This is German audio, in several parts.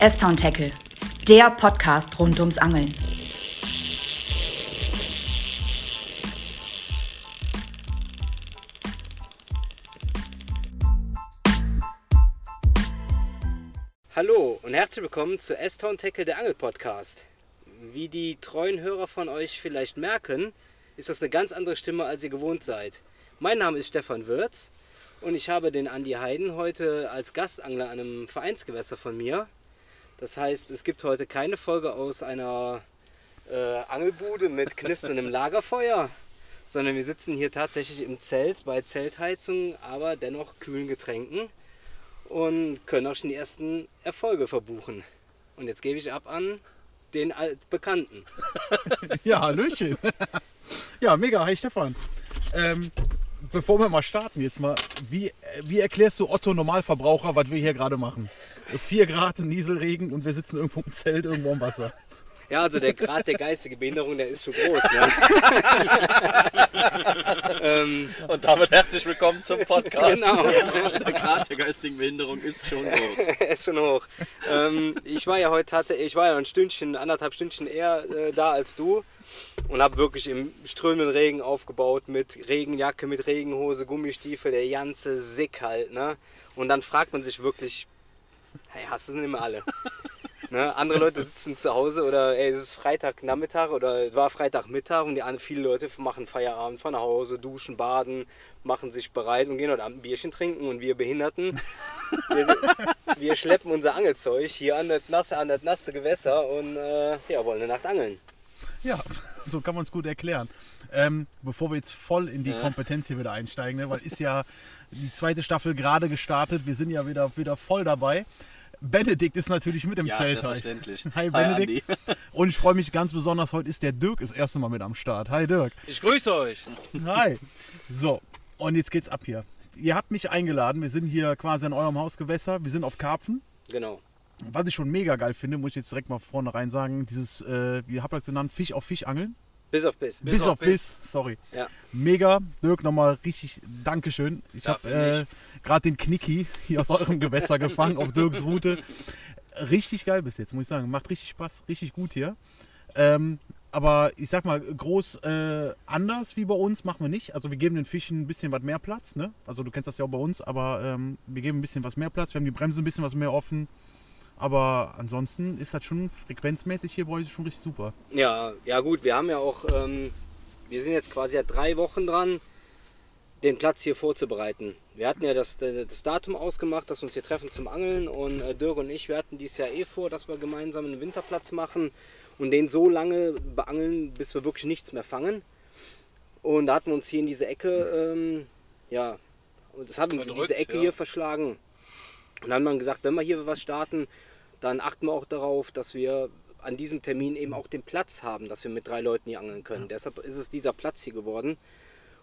S-Town Tackle, der Podcast rund ums Angeln. Hallo und herzlich willkommen zu S-Town Tackle, der Angel-Podcast. Wie die treuen Hörer von euch vielleicht merken, ist das eine ganz andere Stimme, als ihr gewohnt seid. Mein Name ist Stefan Würz und ich habe den Andi Heiden heute als Gastangler an einem Vereinsgewässer von mir. Das heißt, es gibt heute keine Folge aus einer äh, Angelbude mit knisterndem Lagerfeuer, sondern wir sitzen hier tatsächlich im Zelt bei Zeltheizung, aber dennoch kühlen Getränken und können auch schon die ersten Erfolge verbuchen. Und jetzt gebe ich ab an den Altbekannten. Ja, Hallöchen. Ja, mega. Hi Stefan. Ähm, bevor wir mal starten, jetzt mal, wie, wie erklärst du Otto Normalverbraucher, was wir hier gerade machen? 4 Grad, Nieselregen und wir sitzen irgendwo im Zelt, irgendwo im Wasser. Ja, also der Grad der geistigen Behinderung, der ist schon groß. Ne? ähm, Und damit herzlich willkommen zum Podcast. Genau. Der Grad der geistigen Behinderung ist schon groß. er ist schon hoch. Ähm, ich war ja heute tatsächlich, ich war ja ein Stündchen, anderthalb Stündchen eher äh, da als du und habe wirklich im strömenden Regen aufgebaut mit Regenjacke, mit Regenhose, Gummistiefel, der ganze Sick halt. Ne? Und dann fragt man sich wirklich, hey, hast du denn immer alle? Ne? Andere Leute sitzen zu Hause oder ey, es ist Freitagnachmittag oder es war Freitagmittag und die anderen, viele Leute machen Feierabend, fahren nach Hause, duschen, baden, machen sich bereit und gehen heute Abend ein Bierchen trinken und wir Behinderten, wir, wir schleppen unser Angelzeug hier an das nasse, an das nasse Gewässer und äh, ja, wollen eine Nacht angeln. Ja, so kann man es gut erklären. Ähm, bevor wir jetzt voll in die. Kompetenz hier wieder einsteigen, ne, weil ist ja die zweite Staffel gerade gestartet, wir sind ja wieder, wieder voll dabei. Benedikt ist natürlich mit im Ja, Zelt selbstverständlich. Hi Hi, Benedikt. Andi. Und ich freue mich ganz besonders, heute ist der Dirk das erste Mal mit am Start. Hi Dirk. Ich grüße euch. Hi. So, und jetzt geht's ab hier. Ihr habt mich eingeladen, wir sind hier quasi an eurem Hausgewässer, wir sind auf Karpfen. Genau. Was ich schon mega geil finde, muss ich jetzt direkt mal vornherein sagen, dieses, äh, wie habt ihr das genannt, Fisch auf Fisch angeln? Bis auf Biss. Bis, auf auf Biss, sorry. Ja. Mega, Dirk, nochmal richtig Dankeschön. Ich habe äh, gerade den Knicki hier aus eurem Gewässer gefangen auf Dirks Route. Richtig geil bis jetzt, muss ich sagen. Macht richtig Spaß, richtig gut hier. Ähm, aber ich sag mal, groß äh, anders wie bei uns machen wir nicht. Also wir geben den Fischen ein bisschen was mehr Platz. Ne? Also du kennst das ja auch bei uns, aber ähm, wir geben ein bisschen was mehr Platz. Wir haben die Bremse ein bisschen was mehr offen. Aber ansonsten ist das schon frequenzmäßig hier bei euch schon richtig super. Ja, ja gut, wir haben ja auch, ähm, wir sind jetzt quasi ja drei Wochen dran, den Platz hier vorzubereiten. Wir hatten ja das, das Datum ausgemacht, dass wir uns hier treffen zum Angeln und äh, Dirk und ich, wir hatten dieses Jahr eh vor, dass wir gemeinsam einen Winterplatz machen und den so lange beangeln, bis wir wirklich nichts mehr fangen. Und da hatten wir uns hier in diese Ecke, ähm, ja, und das hat uns in diese Ecke ja. hier verschlagen. Und dann haben wir gesagt, wenn wir hier was starten, dann achten wir auch darauf, dass wir an diesem Termin eben auch den Platz haben, dass wir mit drei Leuten hier angeln können. Deshalb ist es dieser Platz hier geworden.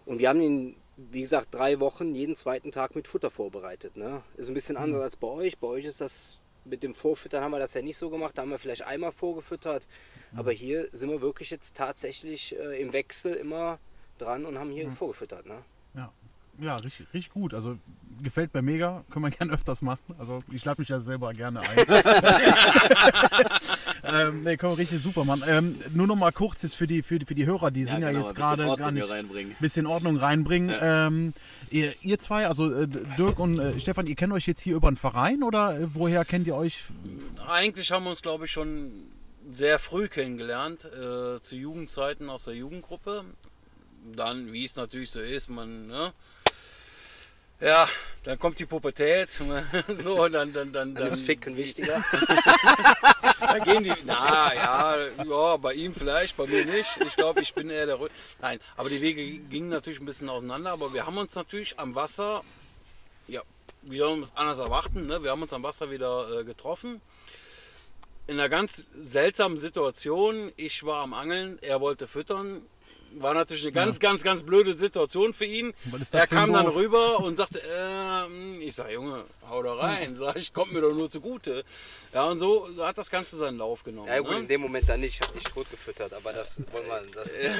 Und wir haben ihn, wie gesagt, drei Wochen jeden zweiten Tag mit Futter vorbereitet. Ne? Ist ein bisschen anders als bei euch. Bei euch ist das mit dem Vorfüttern haben wir das ja nicht so gemacht. Da haben wir vielleicht einmal vorgefüttert. Aber hier sind wir wirklich jetzt tatsächlich äh, im Wechsel immer dran und haben hier vorgefüttert. Ne? Ja, ja richtig, richtig gut. Also gefällt mir mega. Können wir gerne öfters machen. Also ich lade mich ja selber gerne ein. ähm, nee, wir richtig super machen. Ähm, nur noch mal kurz jetzt für die, für die, für die Hörer, die sind ja genau, jetzt ein bisschen gerade Ordnung gar nicht reinbringen. bisschen Ordnung reinbringen. Ähm, ihr, ihr zwei, also äh, Dirk und äh, Stefan, ihr kennt euch jetzt hier über einen Verein oder äh, woher kennt ihr euch? Eigentlich haben wir uns, glaube ich, schon sehr früh kennengelernt, äh, zu Jugendzeiten aus der Jugendgruppe. Dann, wie es natürlich so ist, man, ne? Ja, dann kommt die Pubertät, so, dann, dann, dann, Dann ist Ficken wichtiger. Da gehen die, na ja, ja, bei ihm vielleicht, bei mir nicht. Ich glaube, ich bin eher der Rü Nein, aber die Wege gingen natürlich ein bisschen auseinander, aber wir haben uns natürlich am Wasser, ja, wie soll man es anders erwarten, ne? wir haben uns am Wasser wieder äh, getroffen. In einer ganz seltsamen Situation. Ich war am Angeln, er wollte füttern. War natürlich eine ganz, ganz, ganz blöde Situation für ihn. Er kam dann Dorf? rüber und sagte, ähm, ich sag, Junge, hau da rein. Sag ich, kommt mir doch nur zugute. Ja, und so hat das Ganze seinen Lauf genommen. Ja gut, in ne? dem Moment dann nicht. Ich habe dich tot gefüttert, aber das wollen wir. Das ist,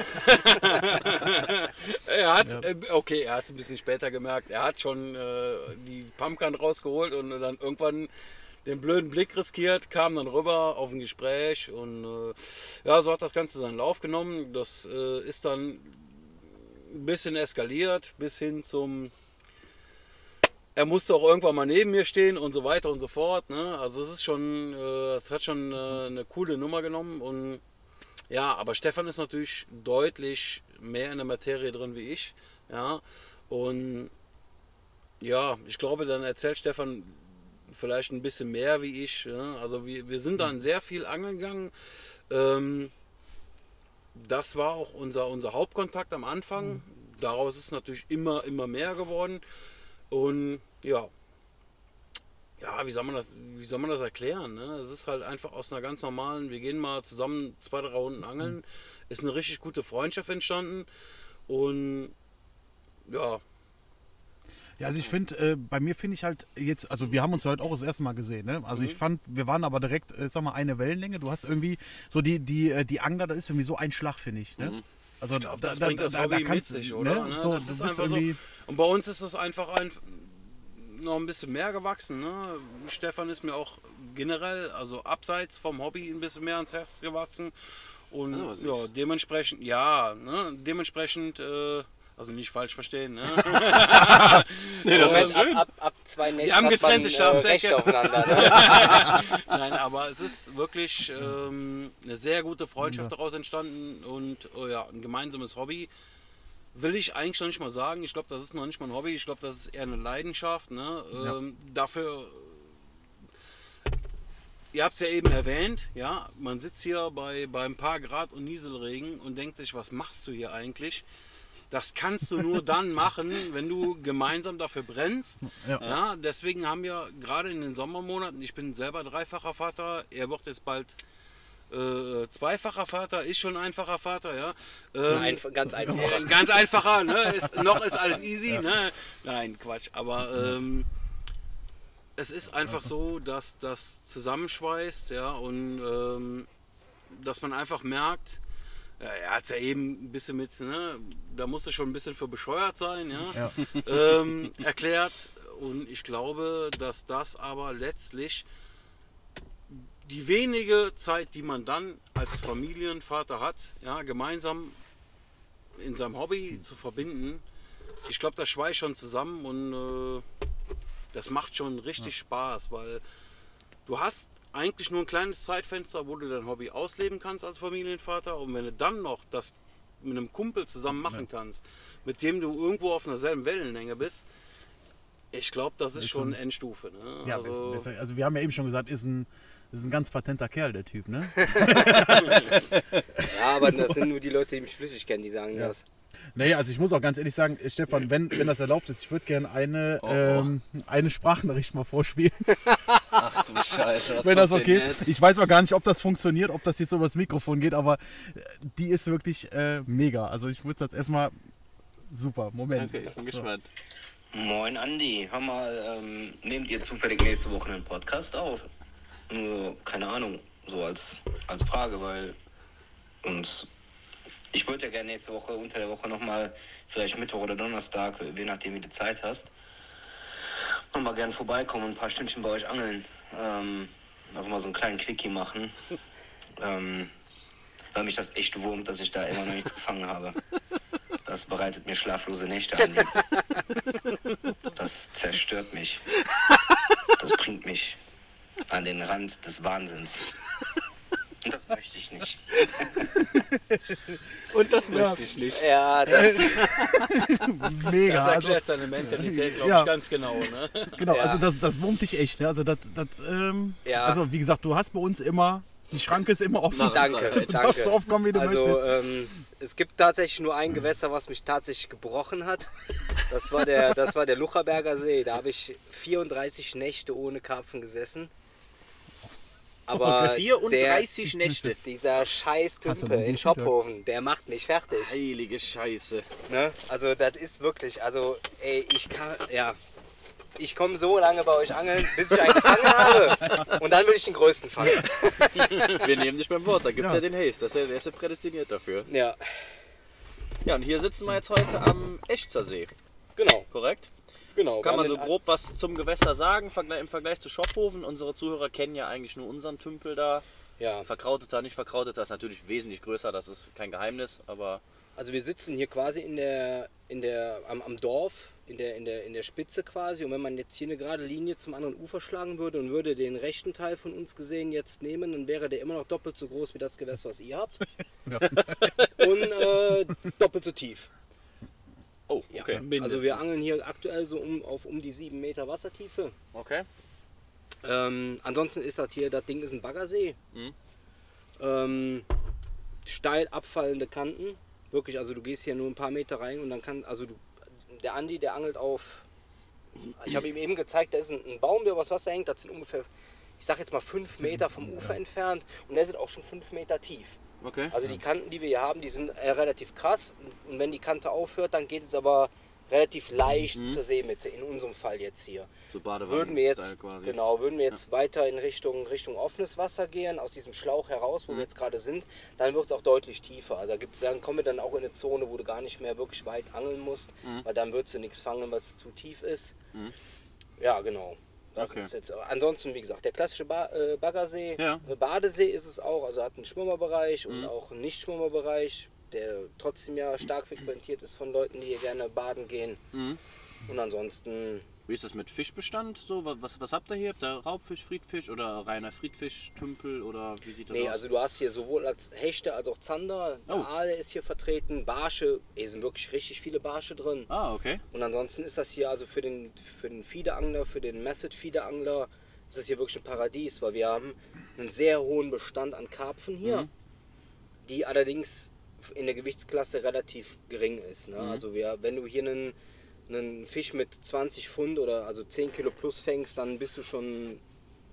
Er hat, äh, okay, er hat es ein bisschen später gemerkt. Er hat schon äh, die Pumpgun rausgeholt und dann irgendwann den blöden Blick riskiert, kam dann rüber auf ein Gespräch und äh, ja, so hat das Ganze seinen Lauf genommen. Das äh, ist dann ein bisschen eskaliert bis hin zum er musste auch irgendwann mal neben mir stehen und so weiter und so fort. Ne? Also es ist schon, äh, hat schon äh, eine coole Nummer genommen und ja, aber Stefan ist natürlich deutlich mehr in der Materie drin wie ich. Ja, und ja, ich glaube, dann erzählt Stefan vielleicht ein bisschen mehr wie ich. Ja? Also wir, wir sind dann sehr viel angeln gegangen. Ähm, das war auch unser, unser Hauptkontakt am Anfang. Daraus ist natürlich immer, immer mehr geworden. Und ja, ja, wie soll man das, wie soll man das erklären? Ne? Es ist halt einfach aus einer ganz normalen, wir gehen mal zusammen zwei, drei Runden angeln, ist eine richtig gute Freundschaft entstanden. Und ja, Ja, also ich finde, äh, bei mir finde ich halt jetzt, also wir haben uns heute auch das erste Mal gesehen, ne? Also Mhm. ich fand, wir waren aber direkt, äh, sag mal, eine Wellenlänge. Du hast irgendwie so die, die, äh, die Angler, das ist irgendwie so ein Schlag, finde ich. Ne? Also Mhm. ich glaube, das bringt das Hobby mit sich, oder? Ne? So, das ist einfach so. Und bei uns ist es einfach ein, noch ein bisschen mehr gewachsen. Ne? Stefan ist mir auch generell, also abseits vom Hobby, ein bisschen mehr ans Herz gewachsen. Und was ja, dementsprechend, ja, ne? dementsprechend, äh, also nicht falsch verstehen. Ne? Nee, das ist ab, schön. ab, ab zwei Nächten haben hat getrennte man, Schlafsäcke. Aufeinander. Ne? Nein, aber es ist wirklich ähm, eine sehr gute Freundschaft daraus entstanden und oh ja, ein gemeinsames Hobby. Will ich eigentlich noch nicht mal sagen. Ich glaube, das ist noch nicht mal ein Hobby. Ich glaube, das ist eher eine Leidenschaft. Ne? Ähm, Dafür, ihr habt es ja eben erwähnt, ja, man sitzt hier bei, bei ein paar Grad und Nieselregen und denkt sich, was machst du hier eigentlich? Das kannst du nur dann machen, wenn du gemeinsam dafür brennst. Ja. Ja, deswegen haben wir gerade in den Sommermonaten, ich bin selber dreifacher Vater, er wird jetzt bald äh, zweifacher Vater, ist schon einfacher Vater, ja. Ähm, Einf ganz einfach. äh, Ganz einfacher, ne? Ist, noch ist alles easy, ne? Nein, Quatsch. Aber ähm, es ist einfach so, dass das zusammenschweißt, ja, und ähm, dass man einfach merkt, ja, er hat es ja eben ein bisschen mit, ne, da musste schon ein bisschen für bescheuert sein, ja, ähm, erklärt. Und ich glaube, dass das aber letztlich die wenige Zeit, die man dann als Familienvater hat, ja, gemeinsam in seinem Hobby zu verbinden, ich glaube, das schweißt schon zusammen und äh, das macht schon richtig Spaß, weil du hast eigentlich nur ein kleines Zeitfenster, wo du dein Hobby ausleben kannst als Familienvater und wenn du dann noch das mit einem Kumpel zusammen machen kannst, mit dem du irgendwo auf einer selben Wellenlänge bist, ich glaube, das ist schon Endstufe. Ne? ja, also, besser, besser, also wir haben ja eben schon gesagt, ist ein, ist ein ganz patenter Kerl, der Typ, ne? Ja, aber das sind nur die Leute, die mich flüssig kennen, die sagen das. Naja, also ich muss auch ganz ehrlich sagen, äh, Stefan, wenn, wenn das erlaubt ist, ich würde gerne eine, Oh, oh. ähm, eine Sprachnachricht mal vorspielen, Ach du Scheiße. was wenn das okay denn ist. Ich weiß auch gar nicht, ob das funktioniert, ob das jetzt über das Mikrofon geht, aber äh, die ist wirklich äh, mega. Also ich würde das erstmal super. Moment. Okay, ich bin gespannt. Moin Andi, hör mal, ähm, nehmt ihr zufällig nächste Woche einen Podcast auf? Nur, keine Ahnung, so als, als Frage, weil uns, ich würde ja gerne nächste Woche, unter der Woche nochmal, vielleicht Mittwoch oder Donnerstag, je nachdem wie du Zeit hast, nochmal gerne vorbeikommen und ein paar Stündchen bei euch angeln. Ähm, einfach mal so einen kleinen Quickie machen. Ähm, weil mich das echt wurmt, dass ich da immer noch nichts gefangen habe. Das bereitet mir schlaflose Nächte an. Das zerstört mich. Das bringt mich an den Rand des Wahnsinns. Und das möchte ich nicht. Und das möchte ich nicht. Ja, das, Mega. das Also, erklärt seine Mentalität, glaube Ja. ich, ganz genau. Ne? genau, Ja. also das, das wurmt dich echt. Ne? Also, das, das, ähm, Ja. also wie gesagt, du hast bei uns immer, die Schranke ist immer offen. danke, Du darfst so danke. oft kommen, wie du Also möchtest. ähm, es gibt tatsächlich nur ein Gewässer, was mich tatsächlich gebrochen hat. Das war der, das war der Lucherberger See. Da habe ich 34 Nächte ohne Karpfen gesessen. Aber 34 Nächte. Der, dieser scheiß Tümpe in Schophofen, der macht mich fertig. Heilige Scheiße. Ne? Also das ist wirklich, also ey, ich kann, ja, ich komme so lange bei euch angeln, bis ich einen gefangen habe. Und dann will ich den größten fangen. Wir nehmen dich beim Wort. Da gibt es Ja. ja. den Haze. Das ist ja, der ist ja prädestiniert dafür. Ja, Ja, und hier sitzen wir jetzt heute am Echzer See. genau. Korrekt? Genau, Kann man so grob was zum Gewässer sagen im Vergleich zu Schophofen? Unsere Zuhörer kennen ja eigentlich nur unseren Tümpel da. Ja, Verkrauteter, nicht verkrauteter ist natürlich wesentlich größer, das ist kein Geheimnis, aber also wir sitzen hier quasi in der, in der, am, am Dorf, in der, in, der, in der Spitze quasi. Und wenn man jetzt hier eine gerade Linie zum anderen Ufer schlagen würde und würde den rechten Teil von uns gesehen jetzt nehmen, dann wäre der immer noch doppelt so groß wie das Gewässer, was ihr habt. Und äh, doppelt so tief. Oh, Ja, okay. Also wir angeln hier aktuell so um, auf um die 7 Meter Wassertiefe. Okay. Ähm, ansonsten ist das hier, das Ding ist ein Baggersee. Mhm. Ähm, steil abfallende Kanten. Wirklich, also du gehst hier nur ein paar Meter rein und dann kann, also du, der Andi, der angelt auf, ich habe ihm eben gezeigt, da ist ein, ein Baum, der übers Wasser hängt, das sind ungefähr, ich sag jetzt mal fünf Meter vom Ufer entfernt und der ist auch schon fünf Meter tief. Okay. Also die Kanten, die wir hier haben, die sind äh, relativ krass und wenn die Kante aufhört, dann geht es aber relativ leicht zur Seemitte, in unserem Fall jetzt hier. So Würden wir jetzt, quasi. genau, würden wir jetzt weiter in Richtung, Richtung offenes Wasser gehen, aus diesem Schlauch heraus, wo Mhm. wir jetzt gerade sind, dann wird es auch deutlich tiefer. Also da gibt's, dann kommen wir dann auch in eine Zone, wo du gar nicht mehr wirklich weit angeln musst, Mhm. weil dann würdest du nichts fangen, weil es zu tief ist. Ja, genau. Das Okay. ist jetzt, ansonsten, wie gesagt, der klassische ba äh, Baggersee, Ja. Mhm. Äh, Badesee ist es auch, also hat einen Schwimmerbereich und auch einen Nicht-Schwimmerbereich, der trotzdem ja stark frequentiert ist von Leuten, die hier gerne baden gehen. Mhm. Und ansonsten Wie ist das mit Fischbestand? So, wa- was, was habt ihr hier? Habt ihr Raubfisch, Friedfisch oder reiner Friedfisch, Tümpel oder wie sieht das Nee, aus? also du hast hier sowohl als Hechte als auch Zander, Oh. Aale ist hier vertreten, Barsche, hier sind wirklich richtig viele Barsche drin. ah, okay. Und ansonsten ist das hier also für den, für den Fiederangler, für den Method Fiederangler, ist das hier wirklich ein Paradies, weil wir haben einen sehr hohen Bestand an Karpfen hier, Mhm. die allerdings in der Gewichtsklasse relativ gering ist. Ne? Mhm. Also wir, wenn du hier einen, einen Fisch mit 20 Pfund oder also 10 Kilo plus fängst, dann bist du schon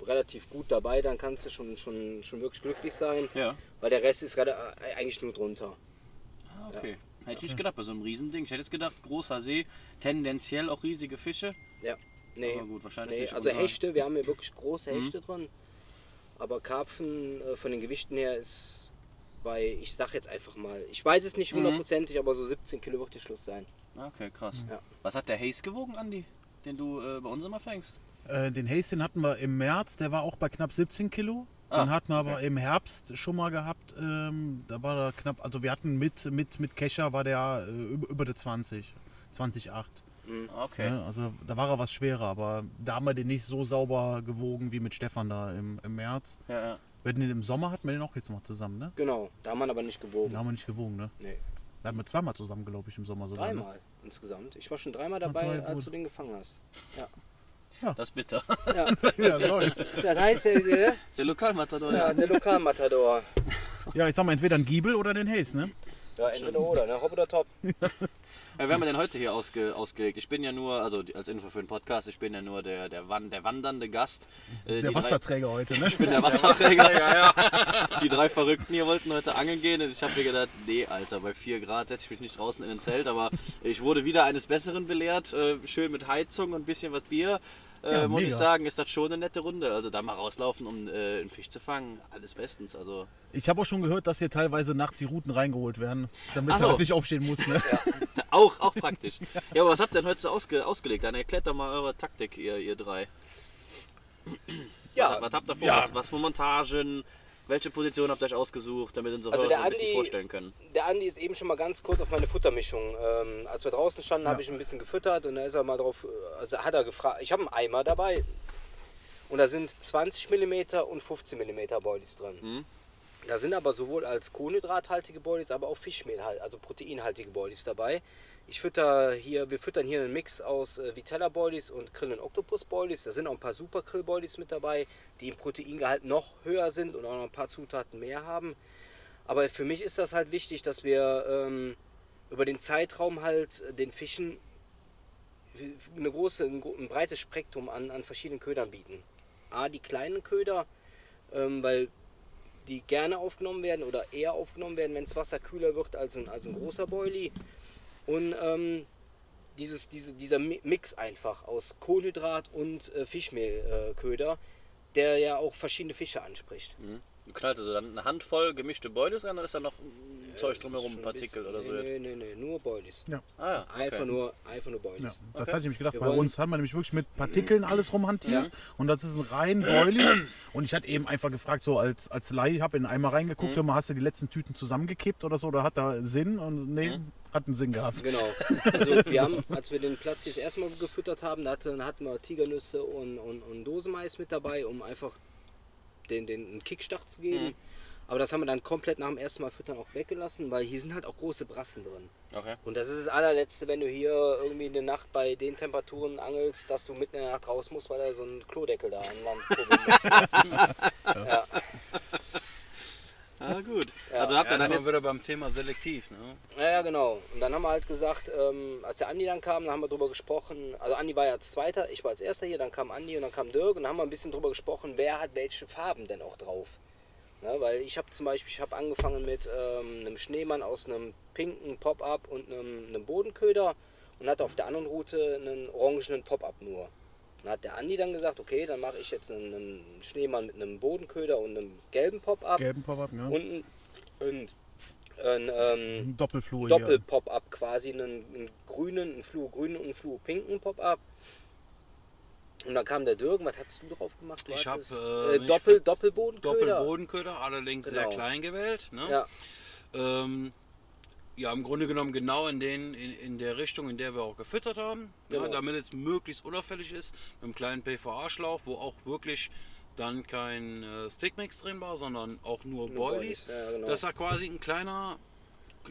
relativ gut dabei, dann kannst du schon, schon, schon wirklich glücklich sein, Ja. weil der Rest ist rela- eigentlich nur drunter. Ah, okay. Hätte ich nicht gedacht bei so einem Riesending. Ich hätte jetzt gedacht, großer See, tendenziell auch riesige Fische. Ja, nee. Aber gut, wahrscheinlich nee. nicht Also Hechte, wir haben hier wirklich große Hechte drin. Aber Karpfen äh, von den Gewichten her ist bei, ich sag jetzt einfach mal, ich weiß es nicht hundertprozentig, aber so 17 Kilo wird die Schluss sein. Ah, Okay, krass. Ja. Was hat der Haze gewogen, Andi? Den du äh, bei uns immer fängst? Äh, den Haze, den hatten wir im März, der war auch bei knapp 17 Kilo. Den Ah, hatten wir aber im Herbst schon mal gehabt. Ähm, da war er knapp, also wir hatten mit, mit, mit Kescher war der äh, über, über die 20, 20,8. Okay. Ja, also da war er was schwerer, aber da haben wir den nicht so sauber gewogen wie mit Stefan da im, im März. Ja, ja. Wir hatten den im Sommer hatten wir den auch jetzt noch zusammen, ne? Genau, da haben wir aber nicht Den gewogen. haben wir nicht gewogen, ne? Nee, Da hatten wir zweimal zusammen, glaube ich, im Sommer sogar. Ne? dreimal insgesamt. Ich war schon dreimal dabei, drei, als gut. du den gefangen hast. Ja. Das ist bitter. ja. Ja, läuft. Das heißt, der, der, ist der Lokalmatador. ja, der Lokalmatador. ja, ich sag mal, entweder ein Giebel oder den Haze, ne? Ja, entweder oder, ne? Hopp oder top. Ja, wer haben wir denn heute hier ausge, ausgelegt? Ich bin ja nur, also als Info für den Podcast, ich bin ja nur der, der, Wan- der wandernde Gast. Äh, Der die drei- Wasserträger heute, ne? Ich bin der Wasserträger. Die drei Verrückten hier wollten heute angeln gehen und ich habe mir gedacht, nee, Alter, bei 4 Grad setze ich mich nicht draußen in ein Zelt, aber ich wurde wieder eines Besseren belehrt. Äh, schön mit Heizung und ein bisschen was Bier. Äh, Ja, muss ich mega. sagen, ist das schon eine nette Runde. Also da mal rauslaufen, um äh, einen Fisch zu fangen, alles bestens. Also Ich habe auch schon gehört, dass hier teilweise nachts die Routen reingeholt werden, damit Ach er so. halt nicht aufstehen muss. Ne? Auch, auch praktisch. Ja, aber was habt ihr denn heute so ausge, ausgelegt? Dann erklärt doch mal eure Taktik, ihr, ihr drei. Ja, was, was habt ihr vor? ja. Was, was für Montagen? Welche Position habt ihr euch ausgesucht, damit unsere Also Hörer ein bisschen vorstellen können? der Andi ist eben schon mal ganz kurz auf meine Futtermischung. Ähm, als wir draußen standen, habe ich ein bisschen gefüttert und da ist er mal drauf, äh, also hat er gefragt, ich habe einen Eimer dabei und da sind 20 mm und 15 mm Boilies drin. Mhm. Da sind aber sowohl als kohlenhydrathaltige Boilies, aber auch Fischmehl, also proteinhaltige Boilies dabei. Ich fütter hier, wir füttern hier einen Mix aus äh, Vitella Boilies und Krill- und Octopus Boilies. Da sind auch ein paar Super Krill Boilies mit dabei, die im Proteingehalt noch höher sind und auch noch ein paar Zutaten mehr haben. Aber für mich ist das halt wichtig, dass wir ähm, über den Zeitraum halt äh, den Fischen eine große, ein, ein breites Spektrum an, an verschiedenen Ködern bieten. A, die kleinen Köder, ähm, weil die gerne aufgenommen werden oder eher aufgenommen werden, wenn das Wasser kühler wird als ein, als ein großer Boilie. Und ähm, dieses, diese, dieser Mi- Mix einfach aus Kohlenhydrat und äh, Fischmehlköder, äh, der ja auch verschiedene Fische anspricht. Du knallst also dann eine Handvoll gemischte Boilies rein, dann ist da noch Zeug drumherum, Partikel bisschen- oder so. Nee, nee, nee, nur Boilies. Ah ja, Einfach okay. nur, einfach nur Boilies. Ja, das Okay. hatte ich nämlich gedacht. Wir Bei uns hat man nämlich wirklich mit Partikeln alles rumhantiert. Und das ist ein rein Boilies. Und ich hatte eben einfach gefragt, so als, als Laie, ich habe in den Eimer reingeguckt, hör mal, hast du die letzten Tüten zusammengekippt oder so? Oder hat da Sinn? Und nee, hat einen Sinn gehabt. Genau. Also wir haben, als wir den Platz hier das erste Mal gefüttert haben, da hatten, hatten wir Tigernüsse und, und, und Dosenmais mit dabei, um einfach den, den einen Kickstart zu geben. Aber das haben wir dann komplett nach dem ersten Mal füttern auch weggelassen, weil hier sind halt auch große Brassen drin. Okay. Und das ist das allerletzte, wenn du hier irgendwie eine Nacht bei den Temperaturen angelst, dass du mitten in der Nacht raus musst, weil da so ein Klodeckel da an Land kurbeln muss. ja. Ah, gut. Ja. Also habt Ja, ihr dann dann sind jetzt. wir wieder beim Thema selektiv. Ne? Ja, ja, genau. Und dann haben wir halt gesagt, ähm, als der Andi dann kam, dann haben wir drüber gesprochen. Also Andi war ja als Zweiter, ich war als Erster hier, dann kam Andi und dann kam Dirk und dann haben wir ein bisschen drüber gesprochen, wer hat welche Farben denn auch drauf. Ne, weil ich habe zum Beispiel, ich habe angefangen mit ähm, einem Schneemann aus einem pinken Pop-Up und einem, einem Bodenköder und hatte auf der anderen Route einen orangenen Pop-Up nur. Dann hat der Andi dann gesagt, okay, dann mache ich jetzt einen, einen Schneemann mit einem Bodenköder und einem gelben Pop-Up Gelben Pop-Up, ja. und ein, ein, ein ähm, Ein Doppelflur Doppel-Pop-Up quasi, einen, einen grünen, einen fluo-grünen und einen fluo-pinken Pop-Up. Und dann kam der Dirk, was hast du drauf gemacht? Du Ich habe äh, äh, Doppel, Doppelbodenköder. Doppelbodenköder, allerdings sehr Genau. klein gewählt. Ne? Ja, Ähm, ja, im Grunde genommen genau in, den, in, in der Richtung, in der wir auch gefüttert haben, ja, Genau. damit es möglichst unauffällig ist, mit einem kleinen PVA-Schlauch, wo auch wirklich dann kein äh, Stickmix drin war, sondern auch nur Nur Boilies. Boilies, ja, genau. Dass da quasi ein kleiner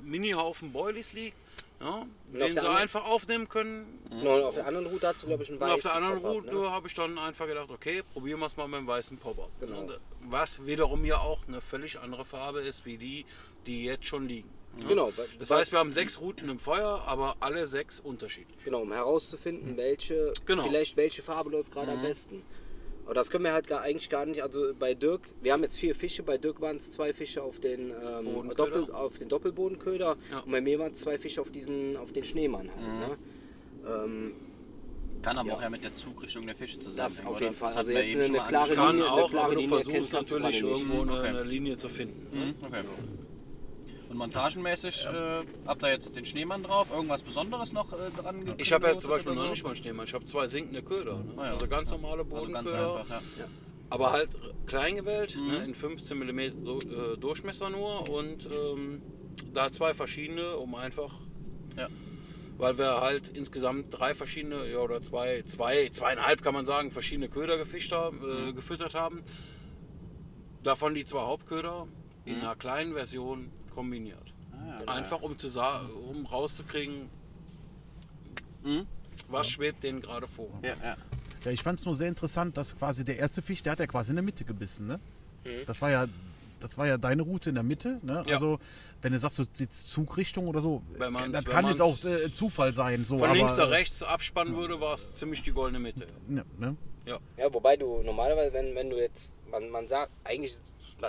Mini-Haufen Boilies liegt, ja, den sie einfach aufnehmen können. Genau, und auf der anderen Route du, glaube ich, einen Und weißen auf der anderen Route ne? habe ich dann einfach gedacht, okay, probieren wir es mal mit dem weißen Pop-Up. Genau. Ne? Was wiederum ja auch eine völlig andere Farbe ist, wie die, die jetzt schon liegen. Ne? Genau, Das heißt, wir haben sechs Routen im Feuer, aber alle sechs unterschiedlich. Genau, um herauszufinden, welche, Genau. vielleicht welche Farbe läuft gerade am besten. Aber das können wir halt gar, eigentlich gar nicht. Also bei Dirk, wir haben jetzt vier Fische, bei Dirk waren es zwei Fische auf den, ähm, Bodenköder. Doppel, auf den Doppelbodenköder Ja. und bei mir waren es zwei Fische auf diesen, auf den Schneemann halt. Ne? Ähm, Kann aber auch ja mit der Zugrichtung der Fische zusammenhängen. Das auf oder? jeden Fall. Das Also jetzt eine mal klare angesprochen. Kann Linie, eine auch, klare aber du Linie versuchst natürlich irgendwo eine, Okay. eine Linie zu finden. ne? Mhm, Okay. Und montagenmäßig äh, habt ihr jetzt den Schneemann drauf? Irgendwas Besonderes noch äh, dran Ich habe ja zum Beispiel noch so? nicht mal einen Schneemann. Ich habe zwei sinkende Köder. Ne? Ah ja. Also ganz normale Also ganz Bodenköder. einfach, ja. Aber halt klein gewählt, ne, in 15 mm Du- äh, Durchmesser nur und ähm, da zwei verschiedene, um einfach, Ja. weil wir halt insgesamt drei verschiedene, ja, oder zwei, zwei, zweieinhalb kann man sagen, verschiedene Köder gefischt haben, äh, gefüttert haben. Davon die zwei Hauptköder in einer kleinen Version kombiniert. Einfach um, zu sa- um rauszukriegen, Mhm. was schwebt denen gerade vor. Ja, ja. Ja, ich fand es nur sehr interessant, dass quasi der erste Fisch, der hat ja quasi in der Mitte gebissen, ne? Mhm. Das war ja, das war ja deine Route in der Mitte, ne? Ja. Also wenn du sagst, so jetzt Zugrichtung oder so, Wenn man's- das kann jetzt auch äh, Zufall sein, so. Von aber, links nach rechts abspannen würde, war es ziemlich die goldene Mitte. Ja, ne? Ja. Ja, wobei du normalerweise, wenn, wenn du jetzt, man, man sagt, eigentlich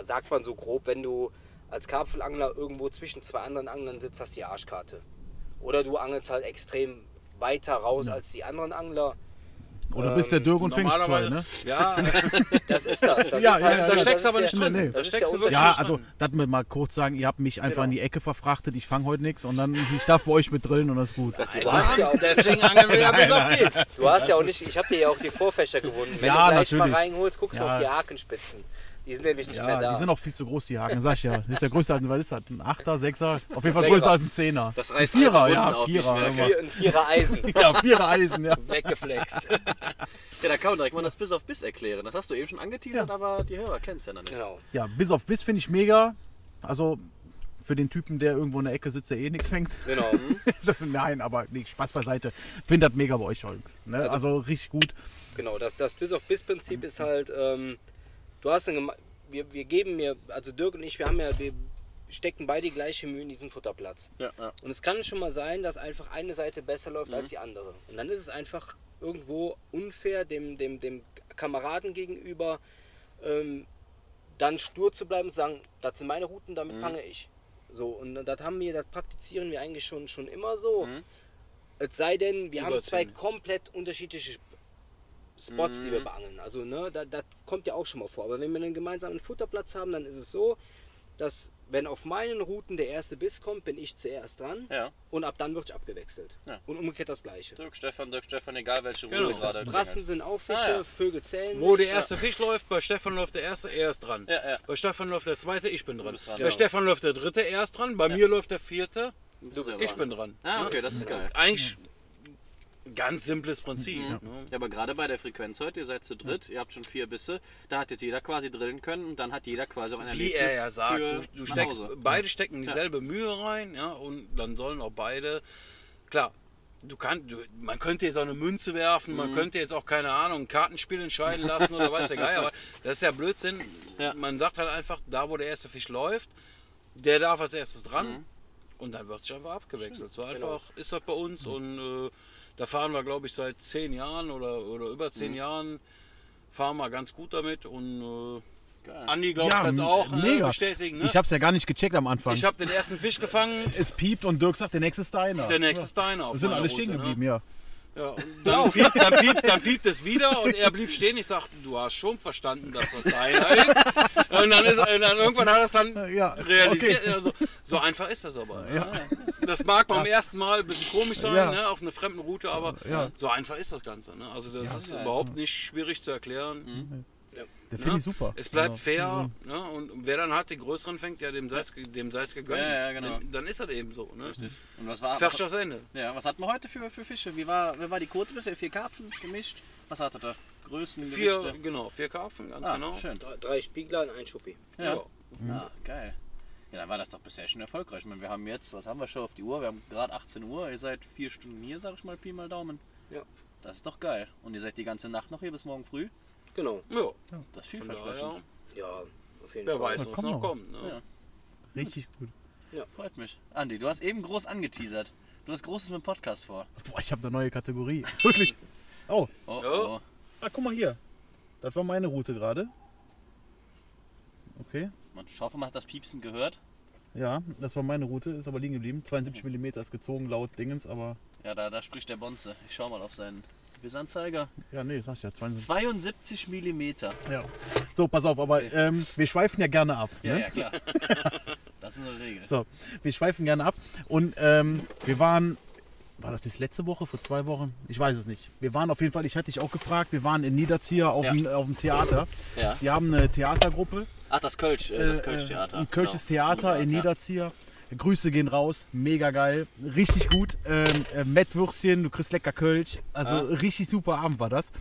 sagt man so grob, wenn du als Karpfelangler irgendwo zwischen zwei anderen Anglern sitzt, hast du die Arschkarte. Oder du angelst halt extrem weiter raus als die anderen Angler. Oder bist der Dirk und fängst zwei, ne? ja, Das ist das. das Ja, ist ja, halt, ja, da ja. steckst du aber nicht drin. Nee. Das Da steckst du wirklich. Ja, also, das wir mal kurz sagen, ihr habt mich einfach Genau. in die Ecke verfrachtet, ich fange heute nichts und dann, ich darf bei euch mit drillen und das ist gut. Du hast ja auch, deswegen angeln wir ja bis auf Biss. du hast ja auch nicht, ich habe dir ja auch die Vorfächer gewonnen. Wenn Ja, du gleich mal natürlich. reinholst, guckst du Ja. auf die Hakenspitzen. Die sind nämlich nicht mehr Ja, da. die sind auch viel zu groß, die Haken, sag ich ja. Das ist ja größer als, was ist das, ein Achter, Sechser? Auf jeden Fall größer als ein Zehner. Das ein reißt Vierer, alte ja, auf, Vierer. Vier, ein Vierer Eisen. Ja, Vierer Eisen, ja. Weggeflext. Ja, da kann man direkt mal das Biss auf Biss erklären. Das hast du eben schon angeteasert, Ja. aber die Hörer kennen es ja noch nicht. genau. Ja, bis auf Biss finde ich mega. Also für den Typen, der irgendwo in der Ecke sitzt, der eh nichts fängt. Genau. Nein, aber nee, Spaß beiseite. Finde das mega bei euch, Jungs. Ne? Also, richtig gut. Genau, das, das Bis-auf-Bis-Prinzip ist halt, ähm, du hast eine, geme- wir, wir geben mir, also Dirk und ich, wir haben ja, wir stecken beide die gleiche Mühe in diesen Futterplatz. Ja, ja. Und es kann schon mal sein, dass einfach eine Seite besser läuft als die andere. Und dann ist es einfach irgendwo unfair dem, dem, dem Kameraden gegenüber, ähm, dann stur zu bleiben und zu sagen, das sind meine Routen, damit fange ich. So, und das haben wir, das praktizieren wir eigentlich schon, schon immer so. Es sei denn, wir haben zwei komplett unterschiedliche Spots, die wir beangeln. Also, ne, das, das kommt ja auch schon mal vor. Aber wenn wir einen gemeinsamen Futterplatz haben, dann ist es so, dass wenn auf meinen Routen der erste Biss kommt, bin ich zuerst dran Ja. und ab dann wird ich abgewechselt. Ja. Und umgekehrt das gleiche. Dirk Stefan, Dirk Stefan, egal welche Route Genau. gerade. Brassen sind auch Fische, Ah, ja. Vögel zählen Wo der nicht. erste Fisch läuft, bei Stefan läuft der erste, er ist dran. Ja, ja. Bei Stefan läuft der zweite, ich bin dran. dran, Bei genau. Stefan läuft der dritte, er ist dran. Bei mir läuft der vierte, Du bist ich dran. bin dran. Ah, okay, das ist geil. Eigentlich ein ganz simples Prinzip. Mhm. Ne? Ja, aber gerade bei der Frequenz heute, ihr seid zu dritt, ihr habt schon vier Bisse, da hat jetzt jeder quasi drillen können und dann hat jeder quasi auch ein Wie Erlebnis er ja sagt, du, du steckst, Hause. beide stecken dieselbe Mühe rein, ja, und dann sollen auch beide, klar, du kannst, du, man könnte jetzt auch eine Münze werfen, Mhm. man könnte jetzt auch, keine Ahnung, ein Kartenspiel entscheiden lassen oder weiß der Geier, aber das ist ja Blödsinn. Ja. Man sagt halt einfach, da wo der erste Fisch läuft, der darf als erstes dran Mhm. und dann wird sich einfach abgewechselt. So einfach ist das bei uns und äh, da fahren wir, glaube ich, seit zehn Jahren oder, oder über zehn Mhm. Jahren fahren wir ganz gut damit und äh, Geil. Andi, glaube ich, kann es auch äh, mega. bestätigen. Ne? Ich habe es ja gar nicht gecheckt am Anfang. Ich habe den ersten Fisch gefangen, es piept und Dirk sagt, der nächste ist deiner. der nächste ist deiner. Wir sind alle stehen ne? geblieben, ja. Ja, und dann, piept, dann, piept, dann piept es wieder und er blieb stehen. Ich sag, du hast schon verstanden, dass das deiner ist. Und dann, ist, und dann irgendwann hat er es dann Ja, realisiert. okay. Also, so einfach ist das aber. Ja. Das mag beim ersten Mal ein bisschen komisch sein, ne, auf einer fremden Route, aber so einfach ist das Ganze. Ne? Also das ist überhaupt nicht schwierig zu erklären. Der finde Ne? ich super. Es bleibt fair. Ne? Und wer dann halt den größeren fängt, ja, dem sei es dem sei's gegönnt. Ja, ja, genau. Dann ist das eben so. Ne? Richtig. Und was war, Fertig das Ende. ja, was hatten wir heute für, für Fische? Wie war, wie war die Quote bisher? Vier Karpfen gemischt? Was hattet ihr? Größen, Vier, Gewichte? genau, vier Karpfen, ganz Ah, genau. schön. Drei- Drei Spiegler und ein Schuppi. Ja. Ja. Ah, geil. Ja, dann war das doch bisher schon erfolgreich. Ich meine, wir haben jetzt, was haben wir schon auf die Uhr? Wir haben gerade 18 Uhr. Ihr seid vier Stunden hier, sag ich mal, Pi mal Daumen. Ja. Das ist doch geil. Und ihr seid die ganze Nacht noch hier bis morgen früh? Genau. Ja, Das ist vielversprechend. Ja, auf jeden wer Fall. weiß, Ja, was komm noch noch. kommt. Ne? Ja. Richtig gut. Freut mich. Andi, du hast eben groß angeteasert. Du hast Großes mit dem Podcast vor. Boah, ich habe eine neue Kategorie. Wirklich. Oh, Oh, Ja. oh. ah, guck mal hier. Das war meine Route gerade. Okay. Man, ich hoffe, man hat das Piepsen gehört. Ja, das war meine Route, ist aber liegen geblieben. 72 mm ist gezogen laut Dingens, aber Ja, da, da spricht der Bonze. Ich schau mal auf seinen Bissanzeiger. ja, nee, sag ich ja, 72. 72 Millimeter. Ja. So, pass auf, aber ähm, wir schweifen ja gerne ab. Ja, ne? ja, klar. Das ist eine Regel. So, wir schweifen gerne ab. Und ähm, wir waren, war das jetzt letzte Woche, vor zwei Wochen? Ich weiß es nicht. Wir waren auf jeden Fall, ich hatte dich auch gefragt, wir waren in Niederzieher auf, Ja. dem, auf dem Theater. Ja. Die haben eine Theatergruppe. Ach, das Kölsch, äh, das Kölsch-Theater. Ein Kölsches Genau. Theater in Ja. Grüße gehen raus, mega geil, richtig gut. Ähm, äh, Mettwürstchen, du kriegst lecker Kölsch. Also Ah. richtig super Abend war das.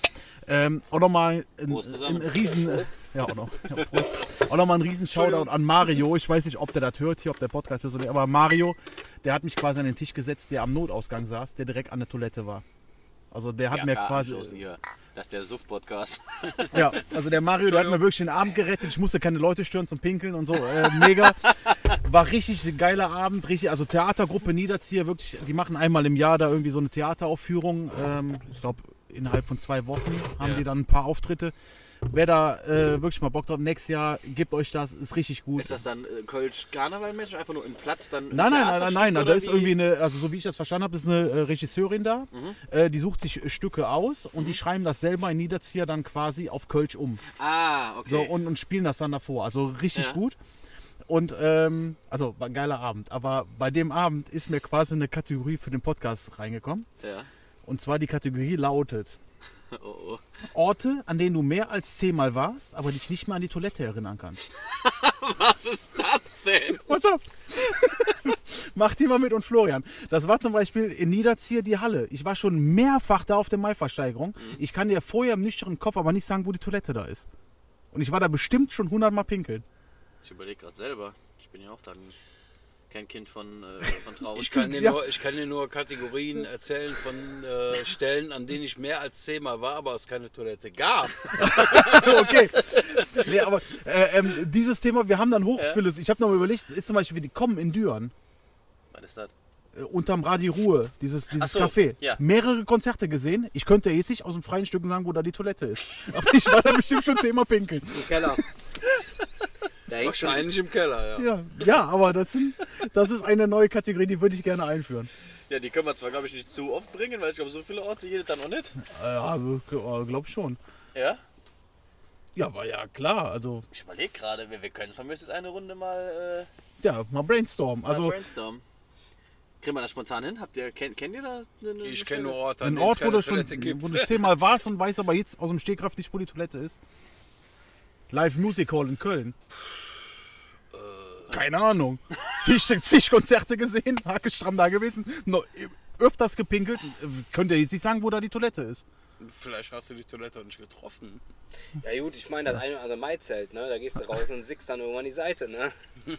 Ähm, auch nochmal ein, ein riesen, ja, auch noch, ja, auch ein riesen Shoutout an Mario. Ich weiß nicht, ob der das hört hier, ob der Podcast ist oder nicht, aber Mario, der hat mich quasi an den Tisch gesetzt, der am Notausgang saß, der direkt an der Toilette war. Also der hat Ja, mir quasi, hier. Das ist der Suff-Podcast. ja, also der Mario, der hat mir wirklich den Abend gerettet. Ich musste keine Leute stören zum Pinkeln und so. Äh, mega. War richtig ein geiler Abend. Richtig, also Theatergruppe Niederzieher, wirklich, die machen einmal im Jahr da irgendwie so eine Theateraufführung. Ähm, ich glaube, innerhalb von zwei Wochen haben Ja. die dann ein paar Auftritte. Wer da äh, wirklich mal Bock drauf, nächstes Jahr, gebt euch das, ist richtig gut. Ist das dann äh, Kölsch Karnevalmäßig? Einfach nur im Platz dann ein Nein, nein, nein, nein, nein, da ist wie? irgendwie eine, also so wie ich das verstanden habe, ist eine äh, Regisseurin da, Mhm. äh, die sucht sich äh, Stücke aus und die schreiben das selber in Niederzieher dann quasi auf Kölsch um. Ah, okay. So, und, und spielen das dann davor. Also richtig Ja. gut. Und ähm, also war ein geiler Abend. Aber bei dem Abend ist mir quasi eine Kategorie für den Podcast reingekommen. ja. Und zwar die Kategorie lautet Oh, oh. Orte, an denen du mehr als zehnmal warst, aber dich nicht mehr an die Toilette erinnern kannst. Was ist das denn? Was ab? Macht die mal mit und Florian. Das war zum Beispiel in Niederzieher die Halle. Ich war schon mehrfach da auf der Maiversteigerung. Ich kann dir vorher im nüchternen Kopf aber nicht sagen, wo die Toilette da ist. Und ich war da bestimmt schon hundertmal pinkeln. Ich überlege gerade selber. Ich bin ja auch dann kein Kind von, äh, von Traum. Ich kann, dir Ja. nur, ich kann dir nur Kategorien erzählen von äh, Stellen, an denen ich mehr als zehnmal war, aber es keine Toilette gab. okay. Nee, aber äh, ähm, dieses Thema, wir haben dann hochphilosophiert. Ich habe noch mal überlegt, ist zum Beispiel die Kommen in Düren. Was ist das? Äh, unterm Radio Ruhe, dieses, dieses so, Café. ja. Mehrere Konzerte gesehen. Ich könnte jetzt nicht aus dem freien Stücken sagen, wo da die Toilette ist. Aber ich war da bestimmt schon zehnmal pinkeln. Im Keller. Wahrscheinlich im Keller, ja. Ja, ja aber das, sind, das ist eine neue Kategorie, die würde ich gerne einführen. Ja, die können wir zwar, glaube ich, nicht zu oft bringen, weil ich glaube, so viele Orte jedes dann auch nicht. Äh, Ja, glaube schon. Ja? Ja, war ja klar. Also, Ich überlege gerade, wir, wir können von mir aus jetzt eine Runde mal, ja, mal brainstorm. äh, mal Also, brainstormen. Kriegen wir das spontan hin? Habt ihr, kennt, kennt ihr da eine, eine Ich kenne nur Orte, ein Ort, wo du schon Toilette gibt. wo du zehnmal warst und weißt aber jetzt aus dem Stegreif nicht, wo die Toilette ist. Live Music Hall in Köln. Keine Ahnung. Zig, zig Konzerte gesehen, hakestramm da gewesen, noch öfters gepinkelt. Könnt ihr jetzt nicht sagen, wo da die Toilette ist? Vielleicht hast du die Toilette nicht getroffen. Ja gut, ich meine das eine oder andere Maizelt, ne? Da gehst du raus und sickst dann irgendwann die Seite, ne?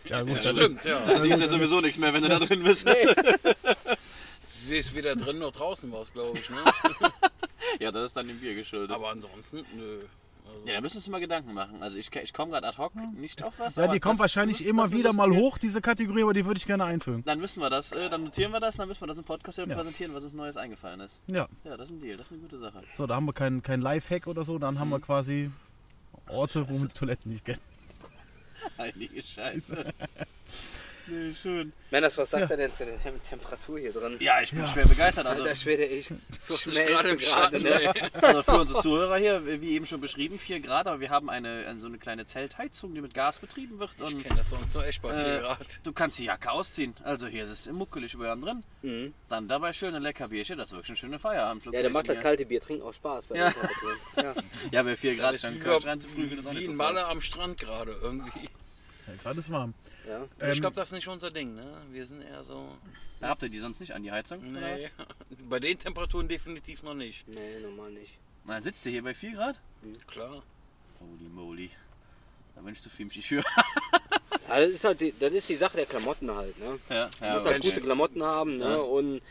Ja, gut, das ist- Stimmt, ja. Da siehst du ja sowieso nichts mehr, wenn du da drin bist. Sie ist weder drin noch draußen war es, glaube ich. Ne? Ja, das ist dann dem Bier geschuldet. Aber ansonsten, nö. Also, ja, da müssen wir uns mal Gedanken machen. Also ich, ich komme gerade ad hoc nicht auf was. ja, aber die kommt das wahrscheinlich immer wieder mal hoch, diese Kategorie, aber die würde ich gerne einfügen. Dann müssen wir das, äh, dann notieren wir das, dann müssen wir das im Podcast ja präsentieren, was uns Neues eingefallen ist. Ja, Ja, das ist ein Deal, das ist eine gute Sache. so, da haben wir keinen kein Lifehack oder so, dann haben wir quasi Orte, wo wir die Toiletten nicht kennen. Heilige Scheiße. nee, schön. Männers, was sagt er denn zu der Tem- Temperatur hier drin? Ja, ich bin schwer begeistert. Also, Alter Schwede, ich ich gerade im Schatten. ne? also für unsere Zuhörer hier, wie eben schon beschrieben, 4 Grad, aber wir haben eine, eine so eine kleine Zeltheizung, die mit Gas betrieben wird. Ich Und kenne das sonst nur echt bei 4 äh, Grad. du kannst die Jacke ausziehen. Also hier ist es muckelig über drin. Mhm. Dann dabei schöne lecker Bierchen, das ist wirklich eine schöne Feierabend. Ja, der macht das kalte Bier, trinkt auch Spaß bei Ja. den Temperaturen. Ja. Ja, bei 4 Grad dann Kölsch reinzuprügeln, ist auch wie nicht ein so. Maler am Strand gerade irgendwie. Ja, gerade ist warm. Ja. ich Ähm, glaube, das ist nicht unser Ding. Ne? Wir sind eher so. Da habt ihr die sonst nicht an die Heizung? Nee, bei den Temperaturen definitiv noch nicht. Nee, normal nicht. Na, sitzt ihr hier bei 4 Grad? Klar. Holy moly. Da wünschst du viel mich für. Ja, das, ist halt die, das ist die Sache der Klamotten halt. Ne? ja, Du ja, musst halt gute Klamotten haben. Ne? Ja. Und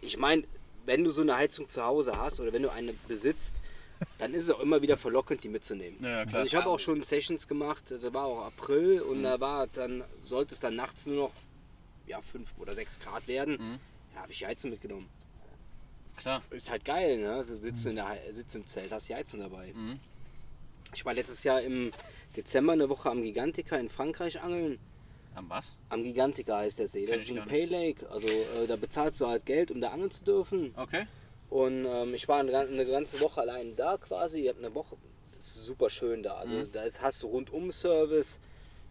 ich meine, wenn du so eine Heizung zu Hause hast oder wenn du eine besitzt, dann ist es auch immer wieder verlockend, die mitzunehmen. Ja. Also ich habe auch schon Sessions gemacht, da war auch April und Mhm. da war dann, sollte es dann nachts nur noch ja, 5 oder 6 Grad werden. Mhm. Ja, habe ich die Heizung mitgenommen. klar. Ist halt geil, ne? Also sitzt du in der sitzt im Zelt, hast die Heizung dabei. Mhm. Ich war letztes Jahr im Dezember eine Woche am Gigantica in Frankreich angeln. Am was? Am Gigantica heißt der See. Kenn Das ist ein Pay. Lake. Also äh, da bezahlst du halt Geld, um da angeln zu dürfen. Okay. Und ähm, ich war eine, gan- eine ganze Woche allein da quasi. Ich habe eine Woche, das ist super schön da. Also Mhm. da ist, hast du rundum Service,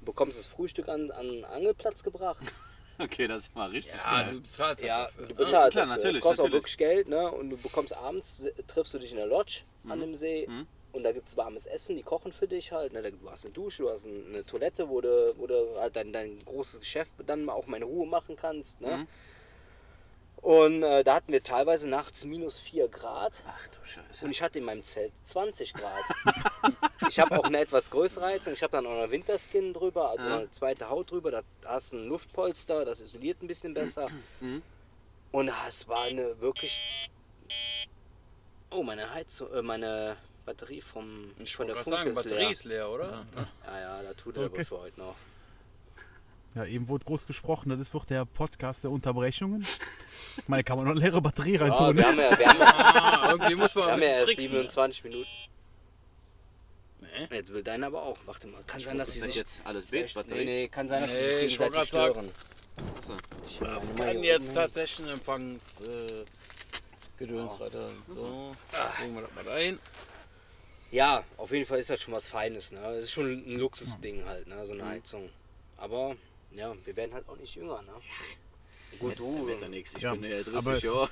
bekommst das Frühstück an, an den Angelplatz gebracht. Okay, das ist mal richtig. Ja, geil. du zahlst Ja, dafür. du bezahlst klar, dafür. natürlich, Es kostet natürlich. auch wirklich Geld, ne? Und du bekommst abends, triffst du dich in der Lodge an dem See. Mhm. Und da gibt es warmes Essen, die kochen für dich halt. Ne? Da- Du hast eine Dusche, du hast ein- eine Toilette, wo du, wo du halt dein, dein großes Geschäft dann mal auch mal in Ruhe machen kannst. Ne? Mhm. Und äh, da hatten wir teilweise nachts minus 4 Grad. Ach du Scheiße. Und ich hatte in meinem Zelt 20 Grad. ich habe auch eine etwas größere Heizung. Ich habe dann auch noch Winterskin drüber, also Ja. eine zweite Haut drüber. Da hast du ein Luftpolster, das isoliert ein bisschen besser. Mhm. Und es war eine wirklich. Oh, meine Heizung, äh, meine Batterie vom Ich von wollte der gerade sagen, Funke ist Batterie leer. ist leer, oder? Ja, ja, da tut er Okay. für heute noch. Ja, eben wurde groß gesprochen, das wird der Podcast der Unterbrechungen. Ich meine, kann man noch eine leere Batterie Ja, reintun. wir ne? haben ja, wir haben ja, Ah, irgendwie muss man wir haben ja erst tricksen. 27 Minuten. Nee. Jetzt will deiner aber auch. Warte mal, kann sein, dass Das sie ist sich. jetzt alles Nee, Bildbatterie. nee, kann sein, dass sie Nee, sich ich wollte gegenseitig stören. Achso. Ich Das kann jetzt tatsächlich ein Empfangs... Äh, Gedöns weiter. So, legen wir das mal ein. Ja, auf jeden Fall ist das schon was Feines. Ne? Das ist schon ein Luxusding halt, ne? so eine Heizung. Aber ja, wir werden halt auch nicht jünger. Ne? Gut, du. Wird ja nichts. Ich Ja, bin ja aber- 30 Jahre.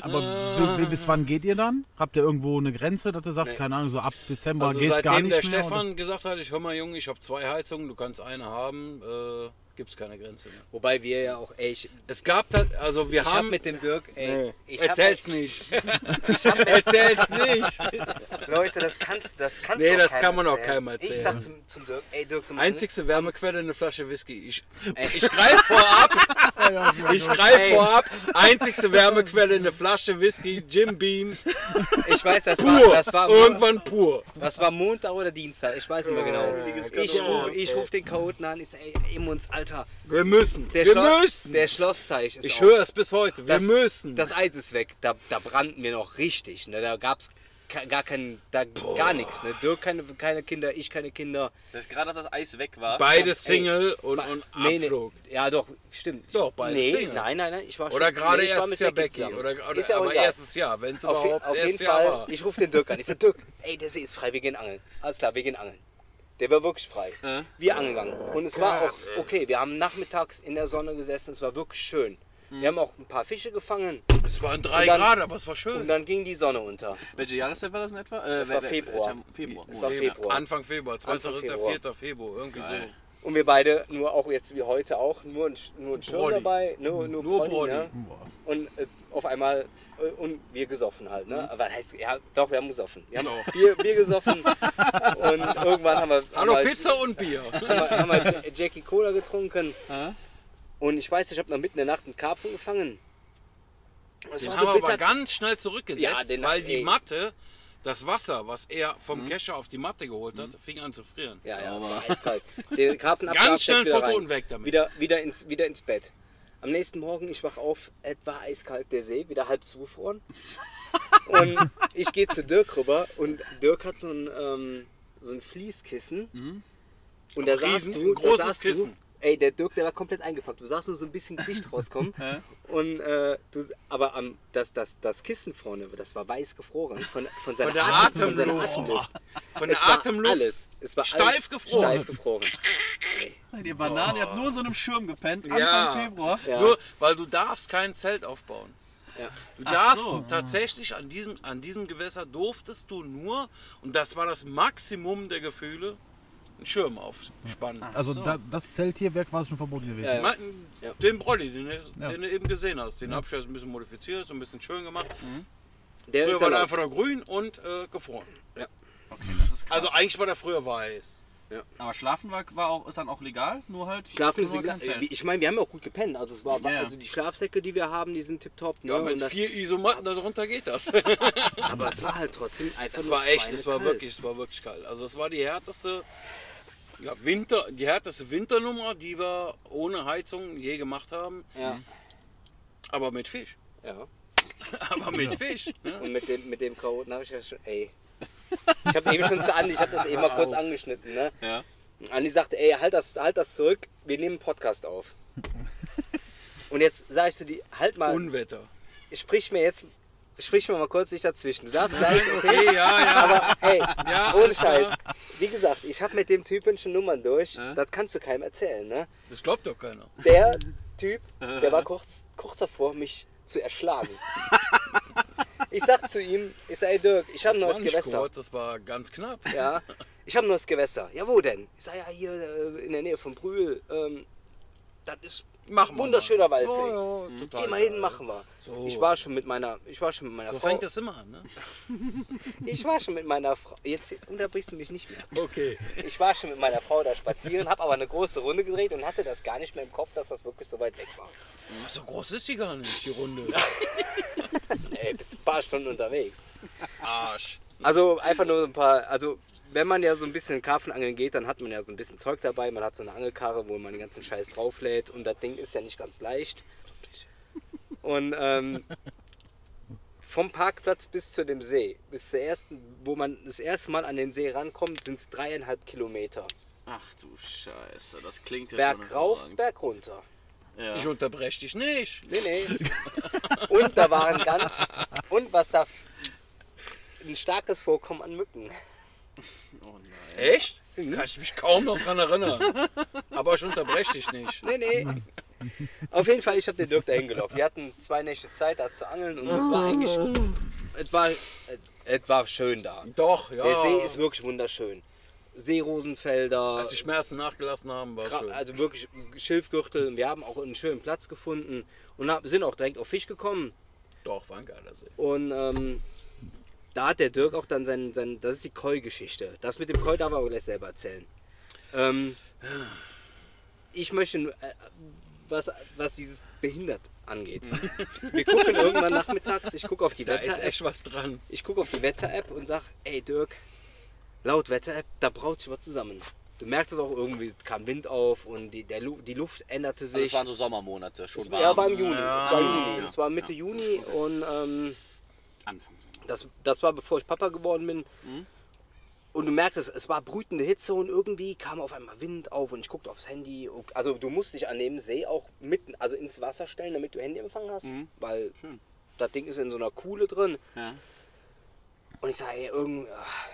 Aber bi- bi- bis wann geht ihr dann? Habt ihr irgendwo eine Grenze, dass du sagst, Nee. keine Ahnung, so ab Dezember Also geht's seitdem gar nicht der mehr? Stefan gesagt hat, ich hör mal Junge, ich habe zwei Heizungen, du kannst eine haben, äh, gibt es keine Grenze mehr. Wobei wir ja auch, ey, ich, Es gab halt, also wir ich hab haben... mit dem Dirk, ey, Nee, ich hab- erzähl's nicht. Ich hab, Erzähl's nicht. Leute, das kannst du, das kannst Nee, du auch das keinem kann man auch erzählen. keinem Ich erzählen. sag zum, zum Dirk, ey Dirk, zum Einzigste Wärmequelle eine Flasche Whisky. Ich, Ey. ich greife vorab. Ich greife Ey. vorab. Einzigste Wärmequelle eine Flasche Whisky, Jim Beam, Ich weiß, das war, pur. das war, Irgendwann pur. das war Montag oder Dienstag, ich weiß nicht mehr genau. Ich Skandal. rufe ich ruf den Chaoten an, ich sag, ey, Immons, Alter, Wir müssen. der, wir Schloss, müssen. der Schlossteich ist ich höre es bis heute. Wir Das- müssen. Das Eis ist weg, da, da brannten wir noch richtig. Ne? Da gab's ka- gar kein, da gar nichts. Ne? Dirk keine, keine Kinder, ich keine Kinder. Das ist gerade, als das Eis weg war. Beide Ey, Single und, Ba- und nee, nee. Abflug. Ja, doch, stimmt. Doch, beide nee, Single. Nein, nein, nein. Ich war Oder schon- gerade nee, erstes mit Jahr Becky. zusammen. Oder, oder, Ist ja aber erstes Jahr, wenn es überhaupt auf jeden erstes Jahr Fall, war. ich rufe den Dirk an. Ich sag, Dirk, ey, der See ist frei, wir gehen angeln. Alles klar, wir gehen angeln. Der war wirklich frei. Äh? Wir angegangen. Und es war auch okay. Wir haben nachmittags in der Sonne gesessen. Es war wirklich schön. Wir haben auch ein paar Fische gefangen. Es waren drei Und dann- Grad, aber es war Und schön. dann ging die Sonne unter. Welche Jahreszeit war das in etwa? Äh, Das war Februar. Februar. Das war Februar. Anfang Februar, 2. Anfang 3. Februar. 4. Februar, irgendwie Geil. Und wir beide, nur auch jetzt wie heute auch, nur ein, nur ein Schirm dabei. Nur, nur, Nur Brody, Brody. Ne? Und äh, auf einmal, und wir gesoffen halt. Ne? Aber heißt, ja, doch, wir haben gesoffen. Wir haben Genau. Bier, Bier gesoffen. und irgendwann haben wir, Hallo, haben Pizza und Bier. haben wir, haben wir Ja- Jackie Cola getrunken. Und ich weiß, ich habe noch mitten in der Nacht einen Karpfen gefangen. Das Den war haben so wir aber ganz schnell zurückgesetzt, Ja, weil die ey. Matte, das Wasser, was er vom Kescher auf die Matte geholt hat, fing an zu frieren. Ja, ja, es war eiskalt. Den Karpfen Ganz schnell wieder Foto rein. und weg damit. Wieder, wieder, ins, wieder ins Bett. Am nächsten Morgen, ich wach auf, es war eiskalt, der See, wieder halb zugefroren. und ich gehe zu Dirk rüber und Dirk hat so ein, ähm, so ein Fließkissen. Und da saß du, da saß Kissen. Du, ey, der Dirk, der war komplett eingepackt. Du sahst nur so ein bisschen Gesicht rauskommen. und, äh, du, aber am, das, das, das Kissen vorne, das war weiß gefroren von, von seiner, Von der Atem, von seiner Atemluft. Atemluft. Von der Es war Atemluft. Alles. Es war Steif alles gefroren. Steif gefroren. Ey. Die Banane, ihr habt nur in so einem Schirm gepennt, Anfang Ja. Februar. Ja. Nur, weil du darfst kein Zelt aufbauen. Ja. Du darfst so. tatsächlich an diesem, an diesem Gewässer durftest du nur, und das war das Maximum der Gefühle, einen Schirm aufspannen. Also so. da, das Zelt hier wäre quasi schon verboten gewesen. Ja, ja. Ja. Den Brolli, den, du- Ja. den du eben gesehen hast, den hab ich jetzt ein bisschen modifiziert, so ein bisschen schön gemacht. Der Früher war ja der einfach nur grün und äh, gefroren. Okay, das ist krass. Also eigentlich war der früher weiß. Aber schlafen war, war auch, ist dann auch legal, nur halt. Schlafen ist nur egal. kein Zelt. Ich meine, wir haben ja auch gut gepennt. Also es war, Ja, ja. also die Schlafsäcke, die wir haben, die sind tipptopp. Ne? Ja, mit vier Isomatten darunter geht das. aber es war halt trotzdem einfach Es nur war echt, es war wirklich, es war wirklich kalt. Also es war die härteste, ja, Winter, die härteste Winternummer, die wir ohne Heizung je gemacht haben. Ja, Aber mit Fisch. ja. Aber mit Fisch. Ne? Und mit dem, mit dem Chaoten habe ich ja schon, ey. Ich habe eben schon zu Andi, ich habe das eben mal kurz angeschnitten. Ne? Ja. Andi sagte, ey, halt das, halt das zurück, wir nehmen einen Podcast auf. Und jetzt sag ich zu dir, halt mal, Unwetter. sprich mir jetzt, sprich mir mal kurz nicht dazwischen. Du darfst gleich, okay? Okay, ja, ja. Aber hey, Ja. ohne Scheiß. Wie gesagt, ich habe mit dem Typen schon Nummern durch. Das kannst du keinem erzählen, ne? Das glaubt doch keiner. Der Typ, der war kurz, kurz davor, mich zu erschlagen. Ich sag zu ihm, ich sag, ey Dirk, ich habe ein Das neues Gewässer. kurz, das war ganz knapp. Ja, ich habe ein neues Gewässer. Ja, wo denn? Ich sag, ja, hier äh, in der Nähe von Brühl. Ähm, das ist Machen wir wunderschöner. Waldsee. Ja, ja, total Geh mal hin, geil. machen wir. So. Ich war schon mit meiner, ich war schon mit meiner So Frau. fängt das immer an, ne? Ich war schon mit meiner Frau. Jetzt unterbrichst du mich nicht mehr. Okay. Ich war schon mit meiner Frau da spazieren, habe aber eine große Runde gedreht und hatte das gar nicht mehr im Kopf, dass das wirklich so weit weg war. So groß ist die gar nicht, die Runde. Ey, bist ein paar Stunden unterwegs. Arsch. Also einfach nur so ein paar, also wenn man ja so ein bisschen Karpfenangeln geht, dann hat man ja so ein bisschen Zeug dabei. Man hat so eine Angelkarre, wo man den ganzen Scheiß drauflädt und das Ding ist ja nicht ganz leicht. Und ähm, vom Parkplatz bis zu dem See, bis zur ersten, wo man das erste Mal an den See rankommt, sind es dreieinhalb Kilometer. Ach du Scheiße, das klingt ja Berg schon rauf. Berg runter. Ja. Ich unterbreche dich nicht. Nee, nee. Und da waren ganz. Und was da. Ein starkes Vorkommen an Mücken. Oh nein. Echt? Kann ich mich kaum noch dran erinnern. Aber ich unterbreche dich nicht. Nee, nee. Auf jeden Fall, ich habe den Dirk dahin gelockt. Wir hatten zwei Nächte Zeit, da zu angeln und es war eigentlich. Es war, es war schön da. Doch, ja. Der See ist wirklich wunderschön. Seerosenfelder, Als die Schmerzen nachgelassen haben, war schön. also wirklich Schilfgürtel. Wir haben auch einen schönen Platz gefunden und sind auch direkt auf Fisch gekommen. Doch, war ein geiler See. Und ähm, da hat der Dirk auch dann sein, sein das ist die Koi-Geschichte. Das mit dem Koi darf er aber gleich selber erzählen. Ähm, ich möchte nur, äh, was, was dieses behindert angeht. Wir gucken irgendwann nachmittags, ich gucke auf die Da ist Wetter-App echt was dran. ich gucke auf die Wetter-App und sag, ey Dirk, laut Wetter-App, da braut sich was zusammen. Du merkst es auch irgendwie, kam Wind auf und die, der Lu die Luft änderte Also sich. es waren so Sommermonate, schon Es warm. war, ja, war im Juni. Ja. Es war Juni. Ja. Es war Mitte Juni und ähm, Anfang. Das, das war bevor ich Papa geworden bin. Und du merktest, es war brütende Hitze und irgendwie kam auf einmal Wind auf und ich guckte aufs Handy. Also du musst dich an dem See auch mitten, also ins Wasser stellen, damit du Handyempfang hast, weil das Ding ist in so einer Kuhle drin. Ja. Und ich sage, ey, irgend,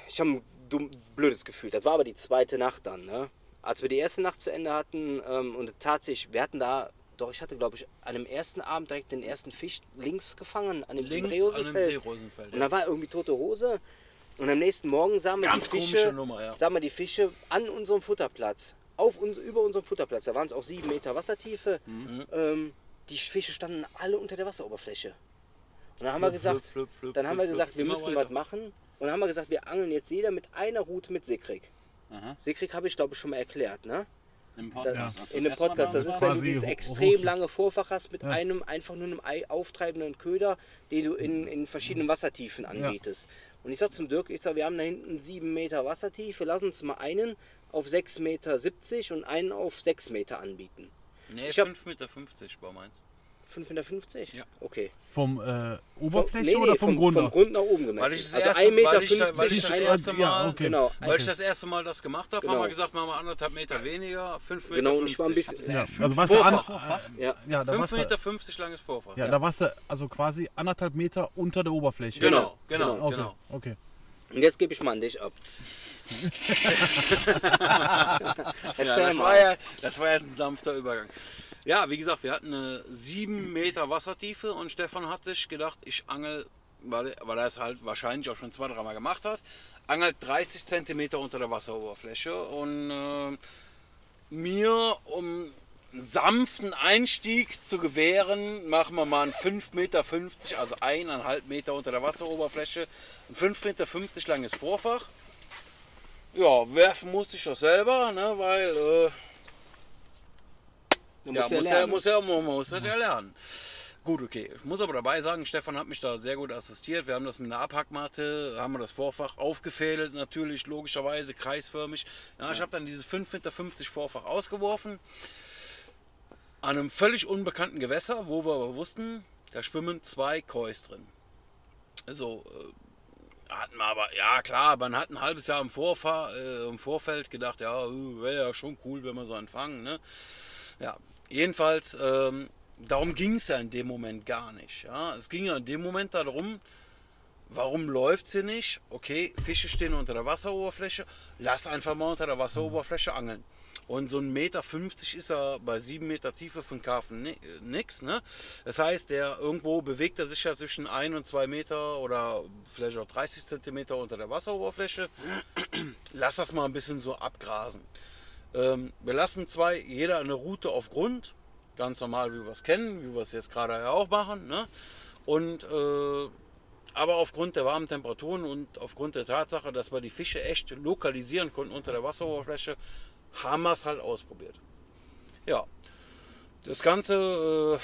ich habe ein dumm, blödes Gefühl. Das war aber die zweite Nacht dann, ne? Als wir die erste Nacht zu Ende hatten ähm, und tatsächlich, wir hatten da, doch ich hatte glaube ich an dem ersten Abend direkt den ersten Fisch links gefangen, an dem Links an dem Seerosenfeld. Seerosenfeld. Und da war irgendwie tote Hose. Und am nächsten Morgen sahen wir Ganz die Fische, Nummer, ja. sahen wir die Fische an unserem Futterplatz. Auf uns, über unserem Futterplatz. Da waren es auch sieben Meter Wassertiefe. Mhm. Ähm, die Fische standen alle unter der Wasseroberfläche. Und dann haben wir Flup, gesagt, flup, flup, dann haben wir gesagt, wir müssen weiter. was machen. Und dann haben wir gesagt, wir angeln jetzt jeder mit einer Route mit Sickrig. Aha. Sickrig habe ich glaube ich schon mal erklärt, ne? Im Podcast. Als du in das Mal Podcast. Das da ist, wenn du dieses extrem lange Vorfach hast mit einem einfach nur einem Ei auftreibenden Köder, den du in, in verschiedenen Wassertiefen anbietest. Und ich sag zum Dirk, ich sag, wir haben da hinten sieben Meter Wassertiefe, lass uns mal einen auf 6,70 Meter und einen auf 6 Meter anbieten. Nee, Ich hab- 5,50 Meter war meins. 5,50 Meter? Ja. Okay. Vom äh, Oberfläche Nee, nee, oder vom, Grund? Vom? Grund nach oben gemessen. Weil ich das also erste- 1,50 Meter. weil ich da- weil ich das ein- erste Mal- ja, okay. Genau. Weil ich das erste Mal das gemacht habe, haben Genau. wir gesagt, machen wir anderthalb Meter weniger, 5 Meter. Genau, und ich war ein 50. bisschen. Ja, also warst du an, Vorfach. Ja. ja, da 5 warst du, Meter 50 langes Vorfach. ja, da warst du also quasi anderthalb Meter unter der Oberfläche. Genau, genau, Genau. Okay, genau. okay. Und jetzt gebe ich mal an dich ab. Ja, das, mal. war ja, das war ja ein sanfter Übergang. Ja, wie gesagt, wir hatten eine 7 Meter Wassertiefe und Stefan hat sich gedacht, ich angel, weil, weil er es halt wahrscheinlich auch schon zwei, dreimal gemacht hat, angelt 30 Zentimeter unter der Wasseroberfläche und äh, mir, um einen sanften Einstieg zu gewähren, machen wir mal einen 5,50 Meter, also eineinhalb Meter unter der Wasseroberfläche, ein 5,50 Meter langes Vorfach. Ja, werfen musste ich das selber, ne, weil äh, Du ja, ja muss ja, lernen. muss ja, man muss das ja lernen. Gut, okay. Ich muss aber dabei sagen, Stefan hat mich da sehr gut assistiert. Wir haben das mit einer Abhackmatte, haben wir das Vorfach aufgefädelt, natürlich, logischerweise, kreisförmig. Ja, Ich habe dann dieses 5,50 Meter Vorfach ausgeworfen. An einem völlig unbekannten Gewässer, wo wir aber wussten, da schwimmen zwei Kois drin. Also, äh, hatten wir aber, ja klar, man hat ein halbes Jahr im, Vorfahr, äh, im Vorfeld gedacht, ja, wäre ja schon cool, wenn wir so einen fangen. Ne? Ja, jedenfalls, ähm, darum ging es ja in dem Moment gar nicht. Ja? Es ging ja in dem Moment darum, warum läuft sie nicht? Okay, Fische stehen unter der Wasseroberfläche, lass einfach mal unter der Wasseroberfläche angeln. Und so ein Meter 50 ist er bei 7 Meter Tiefe für einen Karpfen ni- äh, nix. Ne? Das heißt, der irgendwo bewegt er sich ja zwischen 1 und 2 Meter oder vielleicht auch 30 Zentimeter unter der Wasseroberfläche. Lass das mal ein bisschen so abgrasen. Ähm, wir lassen zwei, jeder eine Route auf Grund, ganz normal, wie wir es kennen, wie wir es jetzt gerade ja auch machen. Ne? Und äh, aber aufgrund der warmen Temperaturen und aufgrund der Tatsache, dass wir die Fische echt lokalisieren konnten unter der Wasseroberfläche, haben wir es halt ausprobiert. Ja, das Ganze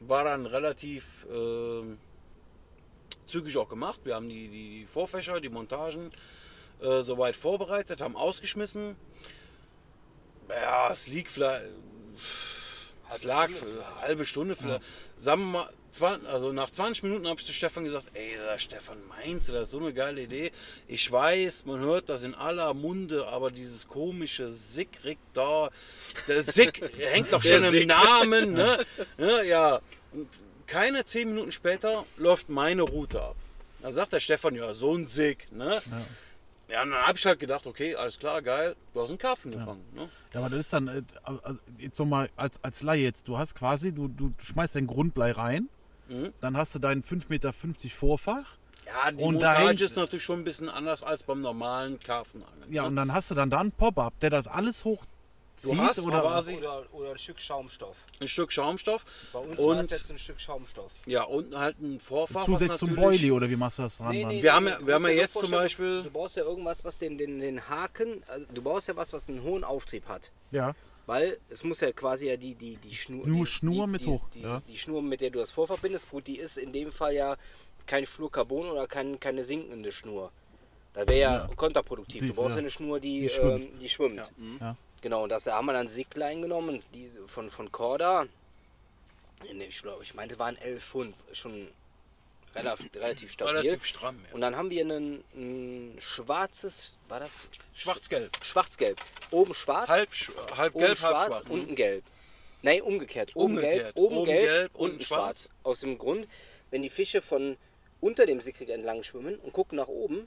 äh, war dann relativ äh, zügig auch gemacht. Wir haben die, die, die Vorfächer, die Montagen äh, soweit vorbereitet, haben ausgeschmissen. Ja, es liegt vielleicht. Es lag für eine halbe Stunde, vielleicht. Sagen wir mal, 20, also nach 20 Minuten habe ich zu Stefan gesagt, ey, Stefan, meinst du, das ist so eine geile Idee? Ich weiß, man hört das in aller Munde, aber dieses komische Sickrig da, der Sick hängt doch schon im. Namen, ne? Ja, ja. Und keine 10 Minuten später läuft meine Route ab. Dann sagt der Stefan, ja, so ein Sick, ne? Ja, und dann habe ich halt gedacht, okay, alles klar, geil, du hast einen Karpfen gefangen. Ne? Ja, aber das ist dann, äh, also jetzt nochmal als, als Laie jetzt, du hast quasi, du, du schmeißt dein Grundblei rein, Mhm. dann hast du deinen 5,50 Meter Vorfach, Ja, die Und Montage hängt- ist natürlich schon ein bisschen anders als beim normalen Karpfenangeln. ja, ne? und dann hast du dann da einen Pop-Up, der das alles hochzieht Du hast oder quasi Oder, oder ein Stück Schaumstoff. ein Stück Schaumstoff Bei uns war es und, jetzt ein Stück Schaumstoff. ja, und halt ein Vorfach. zusätzlich zum Boilie oder wie machst du das dran? dann? Wir haben ja- wir haben ja jetzt zum Beispiel- Du brauchst ja irgendwas, was den, den, den Haken, also du brauchst ja was, was einen hohen Auftrieb hat. Ja, Weil es muss ja quasi ja die, die, die Schnur. Nur die, Schnur die, mit die, hoch, Die, ja. die Schnur, mit der du das vorverbindest, gut, die ist in dem Fall ja kein Fluorcarbon oder kein, keine sinkende Schnur. Da wäre ja, kontraproduktiv. Die- du brauchst ja. ja eine Schnur, die, Die schwimmt. ähm, die schwimmt. Ja. Genau, und das haben wir dann Sicklein genommen, diese von, von Corda. Nee, Ich glaube, ich meinte, waren 11 Pfund. Schon relativ, relativ stabil. Relativ stramm, ja. Und dann haben wir ein, ein schwarzes, war das Schwarz-Gelb. schwarz-gelb. Oben schwarz, Halb, halb oben gelb, halb schwarz, schwarz. unten gelb. Nein, umgekehrt. Oben Umgekehrt. gelb, oben, Oben gelb, gelb, unten unten schwarz. schwarz. Aus dem Grund, wenn die Fische von unter dem Sickrig entlang schwimmen und gucken nach oben,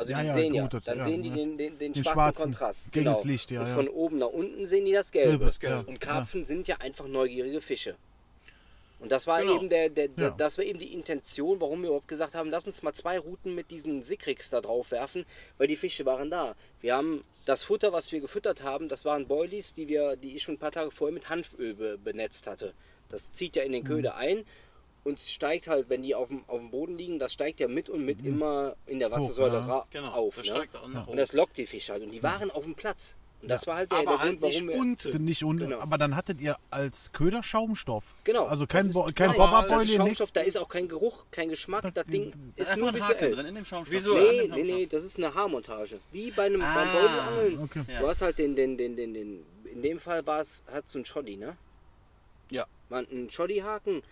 also Ja, die ja, sehen ja, das- dann sehen die ja. den, den, den, Den schwarzen, schwarzen, Kontrast. gegen genau. das Licht, ja, und von oben nach unten sehen die das Gelbe. Gelbe, ja, Und Karpfen sind ja einfach neugierige Fische. Und das war Genau. eben der, der, der Ja. das war eben die Intention, warum wir überhaupt gesagt haben, lass uns mal zwei Routen mit diesen Sickrix da drauf werfen, weil die Fische waren da. Wir haben das Futter, was wir gefüttert haben, das waren Boilies, die wir, die ich schon ein paar Tage vorher mit Hanföl be, benetzt hatte. Das zieht ja in Mhm. den Köder ein und steigt halt, wenn die auf dem, auf dem Boden liegen, das steigt ja mit und mit immer in der Wassersäule Mhm. ja. ra- Genau, auf. das ne? steigt auch nach Und das lockt die Fische halt. Und die waren auf dem Platz. Und das war halt der, Aber der halt Grund, nicht warum wir. unten. Nicht unten, Genau. aber dann hattet ihr als Köder Schaumstoff. Genau. Also kein, das Bo kein nein, Bobberbeule, das ist Schaumstoff, nichts. da ist auch kein Geruch, kein Geschmack. Das Ding Da ist ist nur ein Haken visuell. drin in dem Schaumstoff. Wieso? Nee, nee, nee, das ist eine Haarmontage. Wie bei einem Ah, beim Beutelangeln. okay. Du hast halt den, den, den, den, den, in dem Fall war es, hat so ein Shoddy, ne? Ja. War ein Shoddy-Haken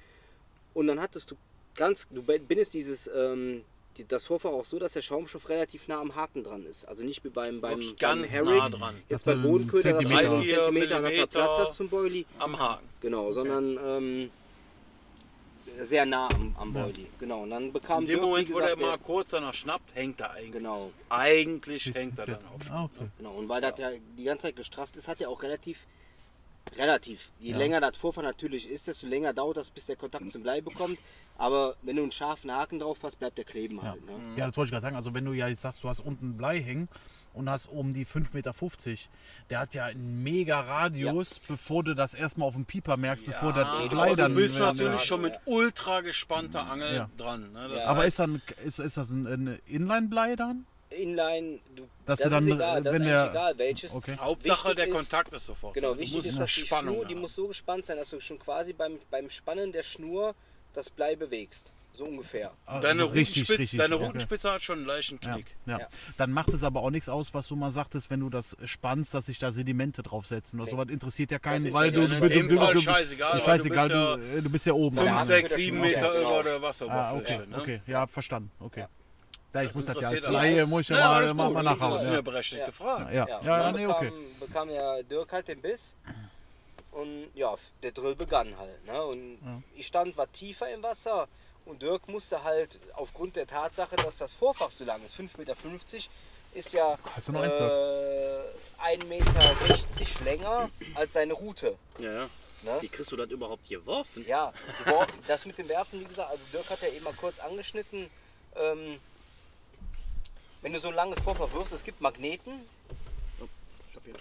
und dann hattest du ganz, du bindest dieses, ähm, die, das Vorfach auch so, dass der Schaumstoff relativ nah am Haken dran ist. Also nicht wie beim, beim, beim ganz Herring. nah dran. Jetzt Dass bei du einen Bodenköder, dass du Zentimeter- einen Zentimeter er Millimeter Platz hast zum Boilie. Am Haken. Genau, sondern ähm, sehr nah am, am Boilie. Genau, und dann bekam In dem Dirk, Moment, wo der gesagt, mal kurz danach schnappt, hängt er eigentlich. Genau, Eigentlich hängt er dann auch schon. Ah, okay. genau. Und weil das ja die ganze Zeit gestrafft ist, hat er auch relativ, relativ, je länger das Vorfahren natürlich ist, desto länger dauert das, bis der Kontakt zum Blei bekommt. Aber wenn du einen scharfen Haken drauf hast, bleibt der kleben halt. Ne? Ja, das wollte ich gerade sagen. Also wenn du ja jetzt sagst, du hast unten Blei hängen und hast oben die 5,50 Meter, der hat ja einen mega Radius, bevor du das erstmal auf dem Pieper merkst, bevor der Blei dann... du bist ja, natürlich ja. schon mit ultra gespannter Angel Ja. dran. Ne? Aber heißt, ist, dann, ist, ist das ein, ein Inline-Blei dann? Inline, du, Dass das du dann, ist egal, das wenn ist der- eigentlich egal, welches. Okay. Hauptsache Wichtig der ist- Kontakt ist sofort. Genau, Du wichtig ist, dass die Spannung Schnur, die haben. muss so gespannt sein, dass du schon quasi beim, beim Spannen der Schnur das Blei bewegst. So ungefähr. Ah, Deine, richtig, deine okay. Rutenspitze hat schon einen leichten Ja, Knick. ja. Ja. Dann macht es aber auch nichts aus, was du mal sagtest, wenn du das spannst, dass sich da Sedimente draufsetzen. Oder sowas interessiert ja keinen, weil ja du, du, dem du, du, scheißegal, du scheißegal, bist ja du, bist ja oben. 5, am Hang. 6, der 7 Schnur. Meter Ja, über der Ah, Wasseroberfläche. okay, ne? okay, ja, verstanden, okay. Ja, ich muss das ja als Laie, muss ich ja, Ja, mal, alles mal, Das nachhauen. sind Ja, ja berechtigte Fragen. ja, ja, Ja, ja, dann nee, bekam, okay. bekam ja Dirk halt den Biss und ja, der Drill begann halt. Ne? Und ich stand war tiefer im Wasser und Dirk musste halt aufgrund der Tatsache, dass das Vorfach so lang ist, 5,50 Meter, ist ja Hast du noch äh, 1,60 Meter länger als seine Route. Ja, ja. Ne? Wie kriegst du das überhaupt geworfen? Ja, geworfen. das mit dem Werfen, wie gesagt, also Dirk hat ja eben mal kurz angeschnitten. Ähm, wenn du so ein langes Vorfach wirfst, es gibt Magneten.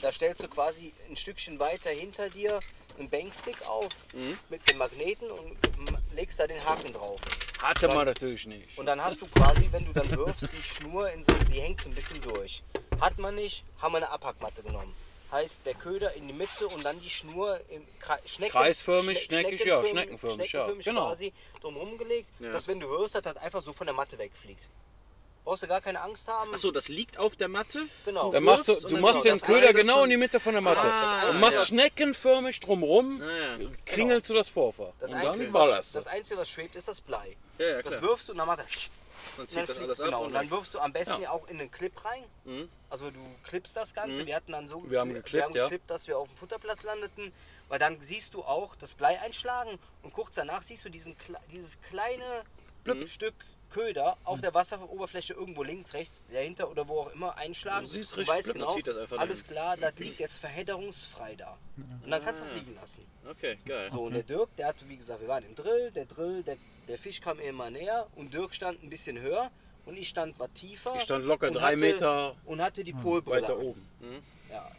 Da stellst du quasi ein Stückchen weiter hinter dir einen Bankstick auf mit dem Magneten und legst da den Haken drauf. Hatte man natürlich nicht. Und dann hast du quasi, wenn du dann wirfst, die Schnur in so, die hängt so ein bisschen durch. Hat man nicht, haben wir eine Abhackmatte genommen. Heißt der Köder in die Mitte und dann die Schnur im Kre Schnecken, Kreisförmig, Schne- schneckig, ja, schneckenförmig, ja, genau. quasi drumherum gelegt, Ja. dass wenn du wirfst, das halt einfach so von der Matte wegfliegt. Brauchst du gar keine Angst haben. Achso, das liegt auf der Matte? genau. Dann machst du, du dann machst den das Köder das genau in die Mitte von der Matte. Ah, und machst das- schneckenförmig drumrum, Ja, ja. kringelst du das Vorfach. das, und Einzige, dann was, das Einzige, was schwebt, ist das Blei. Ja, ja, Das wirfst du und dann macht er. Dann zieht das fliegt- alles ab genau, und dann wirfst du am besten Ja. ja auch in den Clip rein. Mhm. Also du klippst das Ganze. Wir hatten dann so Wir haben gekli- geklippt, wir haben ja. geklippt, dass wir auf dem Futterplatz landeten. Weil dann siehst du auch das Blei einschlagen und kurz danach siehst du diesen, dieses kleine Mhm. Stück Köder auf der Wasseroberfläche irgendwo links, rechts, dahinter oder wo auch immer einschlagen. Du siehst Du richtig weißt genau, zieht das einfach alles klar, das liegt jetzt verhedderungsfrei da. Und dann kannst du es liegen lassen. Okay, geil. So, und der Dirk, der hatte, wie gesagt, wir waren im Drill, der Drill, der, der Fisch kam immer näher und Dirk stand ein bisschen höher und ich stand war tiefer. Ich stand locker drei hatte, Meter Und hatte die Polbrille. weiter an. oben. Ja.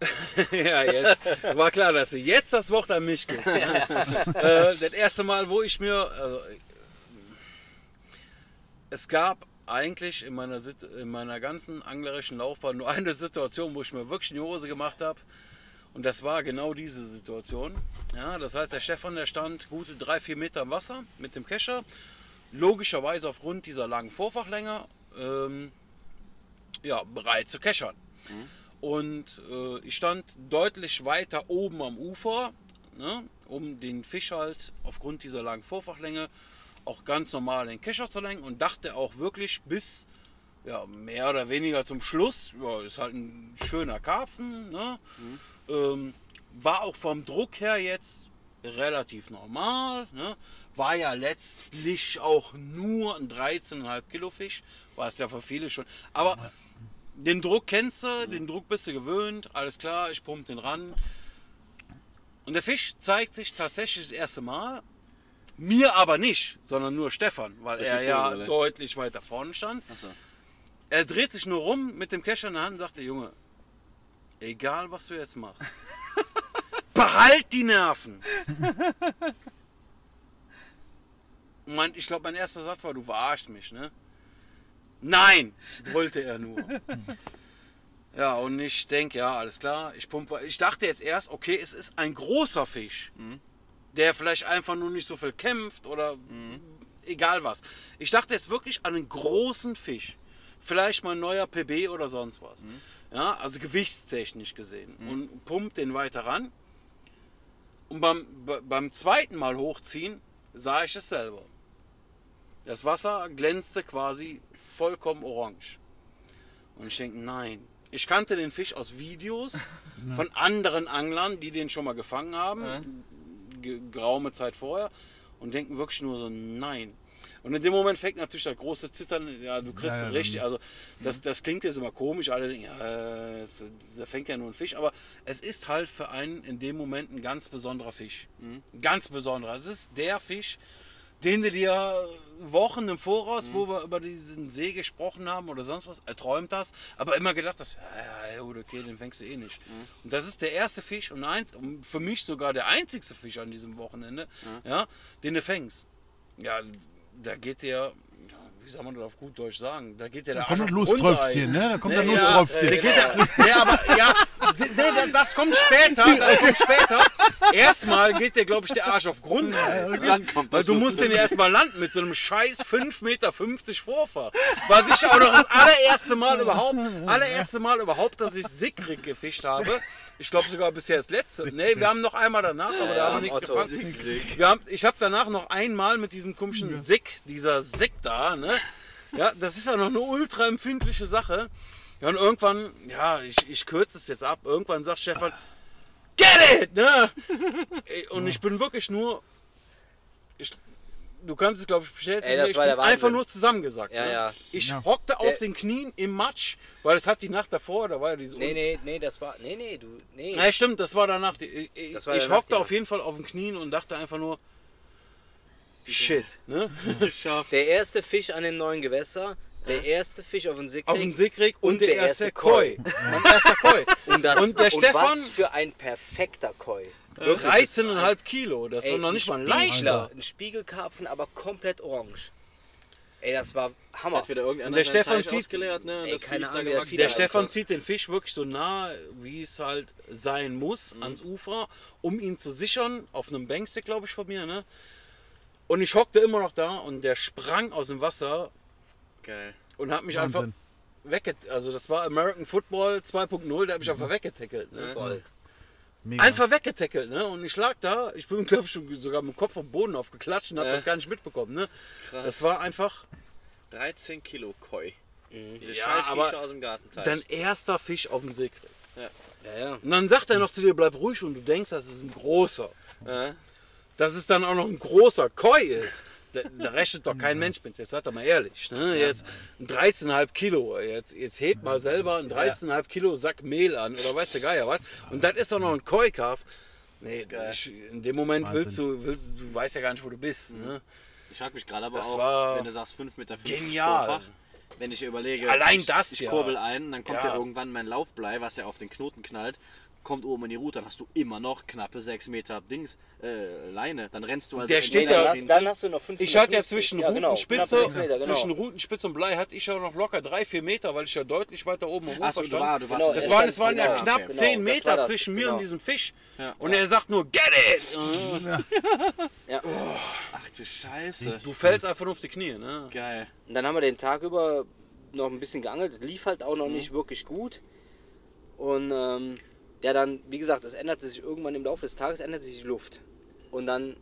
ja, jetzt war klar, dass du jetzt das Wort an mich gibst. äh, das erste Mal, wo ich mir. Also, es gab eigentlich in meiner, in meiner ganzen anglerischen Laufbahn nur eine Situation, wo ich mir wirklich in die Hose gemacht habe. Und das war genau diese Situation. Ja, das heißt, der Stefan, der stand gute drei, vier Meter im Wasser mit dem Kescher. Logischerweise aufgrund dieser langen Vorfachlänge ähm, ja, bereit zu keschern. Und äh, ich stand deutlich weiter oben am Ufer, ne, um den Fisch halt aufgrund dieser langen Vorfachlänge auch ganz normal den Kescher zu lenken und dachte auch wirklich bis ja, mehr oder weniger zum Schluss, ja, ist halt ein schöner Karpfen. Ne? Ähm, war auch vom Druck her jetzt relativ normal. Ne? War ja letztlich auch nur ein 13,5 Kilo Fisch, war es ja für viele schon. Aber den Druck kennst du, den Druck bist du gewöhnt, alles klar, ich pump den ran. Und der Fisch zeigt sich tatsächlich das erste Mal. Mir aber nicht, sondern nur Stefan, weil Durch er ja Vogelbrille. deutlich weiter vorne stand. Achso. Er dreht sich nur rum mit dem Kescher in der Hand und sagt, der Junge, egal was du jetzt machst, behalt die Nerven. Mein, ich glaube, mein erster Satz war, du verarschst mich, ne? Nein, wollte er nur. Ja, und ich denke, ja, alles klar. Ich pumpe. Ich dachte jetzt erst, okay, es ist ein großer Fisch, der vielleicht einfach nur nicht so viel kämpft oder egal was. Ich dachte jetzt wirklich an einen großen Fisch. Vielleicht mal ein neuer PB oder sonst was. Ja, also gewichtstechnisch gesehen. Und pumpt den weiter ran. Und beim, be- beim zweiten Mal hochziehen sah ich es selber. Das Wasser glänzte quasi vollkommen orange. Und ich denke, nein. Ich kannte den Fisch aus Videos von anderen Anglern, die den schon mal gefangen haben, ge- geraume Zeit vorher, und denken wirklich nur so, nein. Und in dem Moment fängt natürlich das große Zittern, ja, du kriegst Ja, ja, richtig, also das, das klingt jetzt immer komisch, alle denken, ja, da fängt ja nur ein Fisch, aber es ist halt für einen in dem Moment ein ganz besonderer Fisch. Ein ganz besonderer. Es ist der Fisch, den du dir Wochen im Voraus, wo wir über diesen See gesprochen haben oder sonst was, erträumt hast, aber immer gedacht hast, ja, ja, gut, okay, den fängst du eh nicht. Und das ist der erste Fisch und, ein, und für mich sogar der einzigste Fisch an diesem Wochenende, ja, den du fängst. Ja, da geht der, ja, wie soll man das auf gut Deutsch sagen, da geht der Da kommt Arsch Lusttröpfchen, Grundeis. ne? Da kommt Ja, Lusttröpfchen. der ja, ja, aber ja, nee, das- das kommt später, das kommt später. Erstmal geht der, glaube ich, der Arsch auf Grundeis. Und dann kommt Weil das du musst den erstmal landen mit so einem scheiß 5,50 Meter Vorfach. Was ich auch noch das allererste Mal überhaupt, allererste Mal überhaupt, dass ich Sickrig gefischt habe. Ich glaube sogar bisher das letzte. Nee, wir haben noch einmal danach, aber da haben wir nichts gefangen. Wir haben, ich habe danach noch einmal mit diesem komischen Sick, dieser Sick da, ne? Ja, das ist ja noch eine ultra empfindliche Sache. Ja, und irgendwann, ja, ich, ich kürze es jetzt ab, irgendwann sagt Stefan, get it! Ne? Und ich bin wirklich nur, ich, du kannst es glaube ich bestätigen, Ey, das ich war bin der Wahnsinn. einfach nur zusammengesackt. Ja, ne? ja. Ich Ja. hockte auf Der- den Knien im Matsch, weil es hat die Nacht davor, da war ja diese Nee, nee, nee, das war. Nee, nee, du. Nee. ja, stimmt, das war danach. Die, ich ich, Das war ich danach hockte die auf jeden Fall auf den Knien und dachte einfach nur, shit, ne? Der erste Fisch an dem neuen Gewässer, der erste Fisch auf dem Sickring. Auf den Sickrig und, Und der, der erste erste Koi. Mein erster Koi. Und, das, Und der Stefan- was für ein perfekter Koi. 13,5 Kilo, das war noch nicht mal ein leichter. Ein Spiegelkarpfen, aber komplett orange. Ey, das war Hammer. Wieder irgendeiner Und der Stefan zieht- ne? Ey, ist Ahnung, der Stefan zieht den Fisch wirklich so nah, wie es halt sein muss, Mhm. ans Ufer, um ihn zu sichern, auf einem Bankstick, glaube ich, von mir. Ne? Und ich hockte immer noch da und der sprang aus dem Wasser Geil. und hat mich Wahnsinn. einfach wegget... Also das war American Football 2.0, der hat mich einfach weggetackelt. Ne? voll. Mega. Einfach weggetackelt, ne? Und ich lag da, ich bin, glaube ich, schon sogar mit dem Kopf vom Boden aufgeklatscht und habe Ja. das gar nicht mitbekommen, ne? Krass. Das war einfach 13 Kilo Koi. Diese Ja, scheiß aber aus dem Gartenteich. dein erster Fisch auf dem See. Ja, ja. Und dann sagt er noch zu dir, bleib ruhig und du denkst, das ist ein großer. Äh? Dass es dann auch noch ein großer Koi ist. Da, da rechnet doch kein Mensch mit. Jetzt seid doch mal ehrlich. Ne? Jetzt ein 13,5 Kilo. Jetzt, jetzt hebt mal selber einen 13,5 Kilo Sack Mehl an oder weißt du Geier was. Und das ist doch noch ein Koi-Kaff. Nee, ich, in dem Moment Wahnsinn. willst du, willst, du weißt ja gar nicht, wo du bist. Ne? Ich frag mich gerade aber Das auch, war wenn du sagst 5 Meter genial. Vorfach, wenn ich überlege, Allein ich, das ich ja. kurbel ein, dann kommt ja. Ja. irgendwann mein Laufblei, was ja auf den Knoten knallt, kommt oben in die Route, dann hast du immer noch knappe 6 Meter Dings, äh, Leine. Dann rennst du also Der steht ja- dann, hast, dann hast du noch 5 Ich hatte ja zwischen ja, genau, sechs Meter, genau. zwischen Rutenspitze und Blei hatte ich ja noch locker 3-4 Meter, weil ich ja deutlich weiter oben so, Ufer war, stand. du warst Genau, Das Ja, waren, es waren ja genau, knapp okay. 10 Genau, das Meter war das, zwischen mir genau. und diesem Fisch. Ja. Und er sagt nur, get it! Ja. Ach du Scheiße. Du fällst einfach nur auf die Knie. Ne? Geil. Und dann haben wir den Tag über noch ein bisschen geangelt. Lief halt auch noch Mhm. nicht wirklich gut. Und ähm, ja, dann, wie gesagt, es änderte sich irgendwann im Laufe des Tages, änderte sich die Luft. Und dann,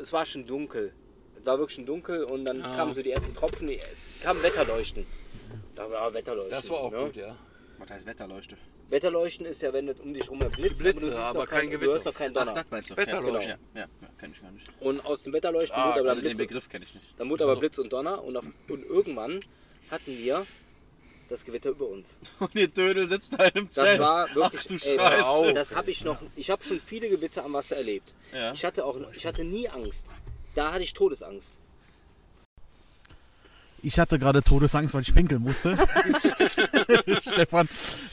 es war schon dunkel. es war wirklich schon dunkel und dann kamen so die ersten Tropfen, die, kamen Wetterleuchten. Da war Wetterleuchten. Das war auch ne? gut, ja. Was heißt Wetterleuchte? Wetterleuchten ist ja, wenn es um dich rum blitzt, Blitze, aber, aber kein kein, Gewitter. Du hörst noch keinen Donner. meinst du? Wetterleuchte. Ja, ja, ja kenn ich gar nicht. und aus dem Wetterleuchten Ah, wurde aber Also Blitz, den Begriff kenne ich nicht. dann wurde aber Blitz und Donner und, auf, und irgendwann hatten wir das Gewitter über uns. Und ihr Dödel sitzt da im Das Zelt. war wirklich, Ach du ey, Scheiße. das habe ich noch, ich habe schon viele Gewitter am Wasser erlebt. Ja. Ich hatte auch, ich hatte nie Angst. Da hatte ich Todesangst. Ich hatte gerade Todesangst, weil ich pinkeln musste. Stefan,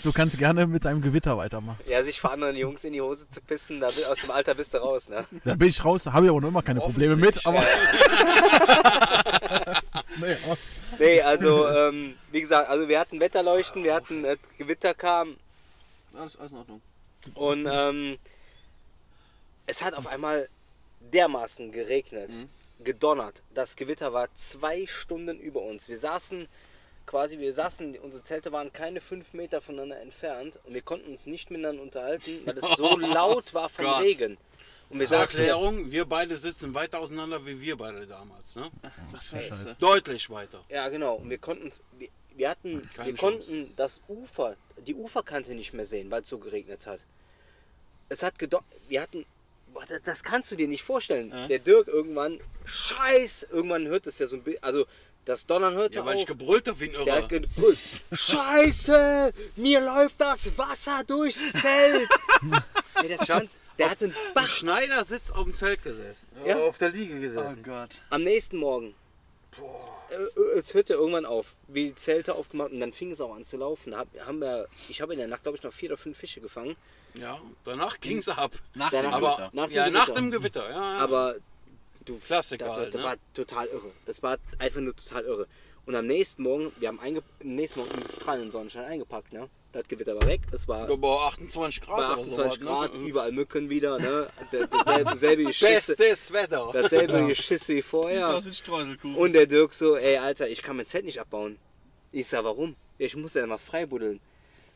du kannst gerne mit deinem Gewitter weitermachen. Ja, sich vor anderen Jungs in die Hose zu pissen, da, aus dem Alter bist du raus, ne? Da bin ich raus, habe ich aber noch immer keine Probleme mit. Aber aber Nee, also, ähm, wie gesagt, also wir hatten Wetterleuchten, wir hatten äh, Gewitter kam Alles, alles in Ordnung. und ähm, es hat auf einmal dermaßen geregnet, gedonnert. Das Gewitter war zwei Stunden über uns. Wir saßen quasi, wir saßen, unsere Zelte waren keine fünf Meter voneinander entfernt und wir konnten uns nicht miteinander unterhalten, weil es so laut war vom. Regen. Und wir saßen, Erklärung, wir beide sitzen weiter auseinander wie wir beide damals. Ne? Scheiße. Deutlich weiter. ja genau, und wir konnten, wir, wir hatten, Keine wir konnten das Ufer, die Uferkante nicht mehr sehen, weil es so geregnet hat. Es hat gedonnert, wir hatten, boah, das, das kannst du dir nicht vorstellen. Der Dirk irgendwann, scheiß, irgendwann hört es ja so ein bisschen, also das Donnern hörte Ja, weil auf. ich gebrüllt habe wie ein Der Irrer. hat gebrüllt, Scheiße, mir läuft das Wasser durchs Zelt. Ey, das kannst, der hatte einen Bach Schneider sitzt auf dem Zelt gesessen. Ja. Auf der Liege Oh gesessen. Gott. am nächsten Morgen. Äh, Es hörte irgendwann auf, wie die Zelte aufgemacht und dann fing es auch an zu laufen. Da hab, haben wir, ich habe in der Nacht, glaube ich, noch vier oder fünf Fische gefangen. Ja, danach ging es ab. Nach Danach- dem Aber Gewitter. Nach dem ja, Gewitter. nach dem Gewitter. Ja, ja. Aber du, Klassiker das, halt, das ne? war total irre. Das war einfach nur total irre. Und am nächsten Morgen, wir haben einge am nächsten Morgen im strahlenden Sonnenschein eingepackt. Ne? Das Gewitter war weg. Es war über 28 Grad. bei oder 28 sowas, Grad, Ne? überall Mücken wieder. Ne? Der- Derselbe, selbe Geschiss, Bestes Wetter. dasselbe Geschiss wie vorher. Und der Dirk so, ey Alter, ich kann mein Zelt nicht abbauen. Ich sag, warum? Ich muss ja mal freibuddeln.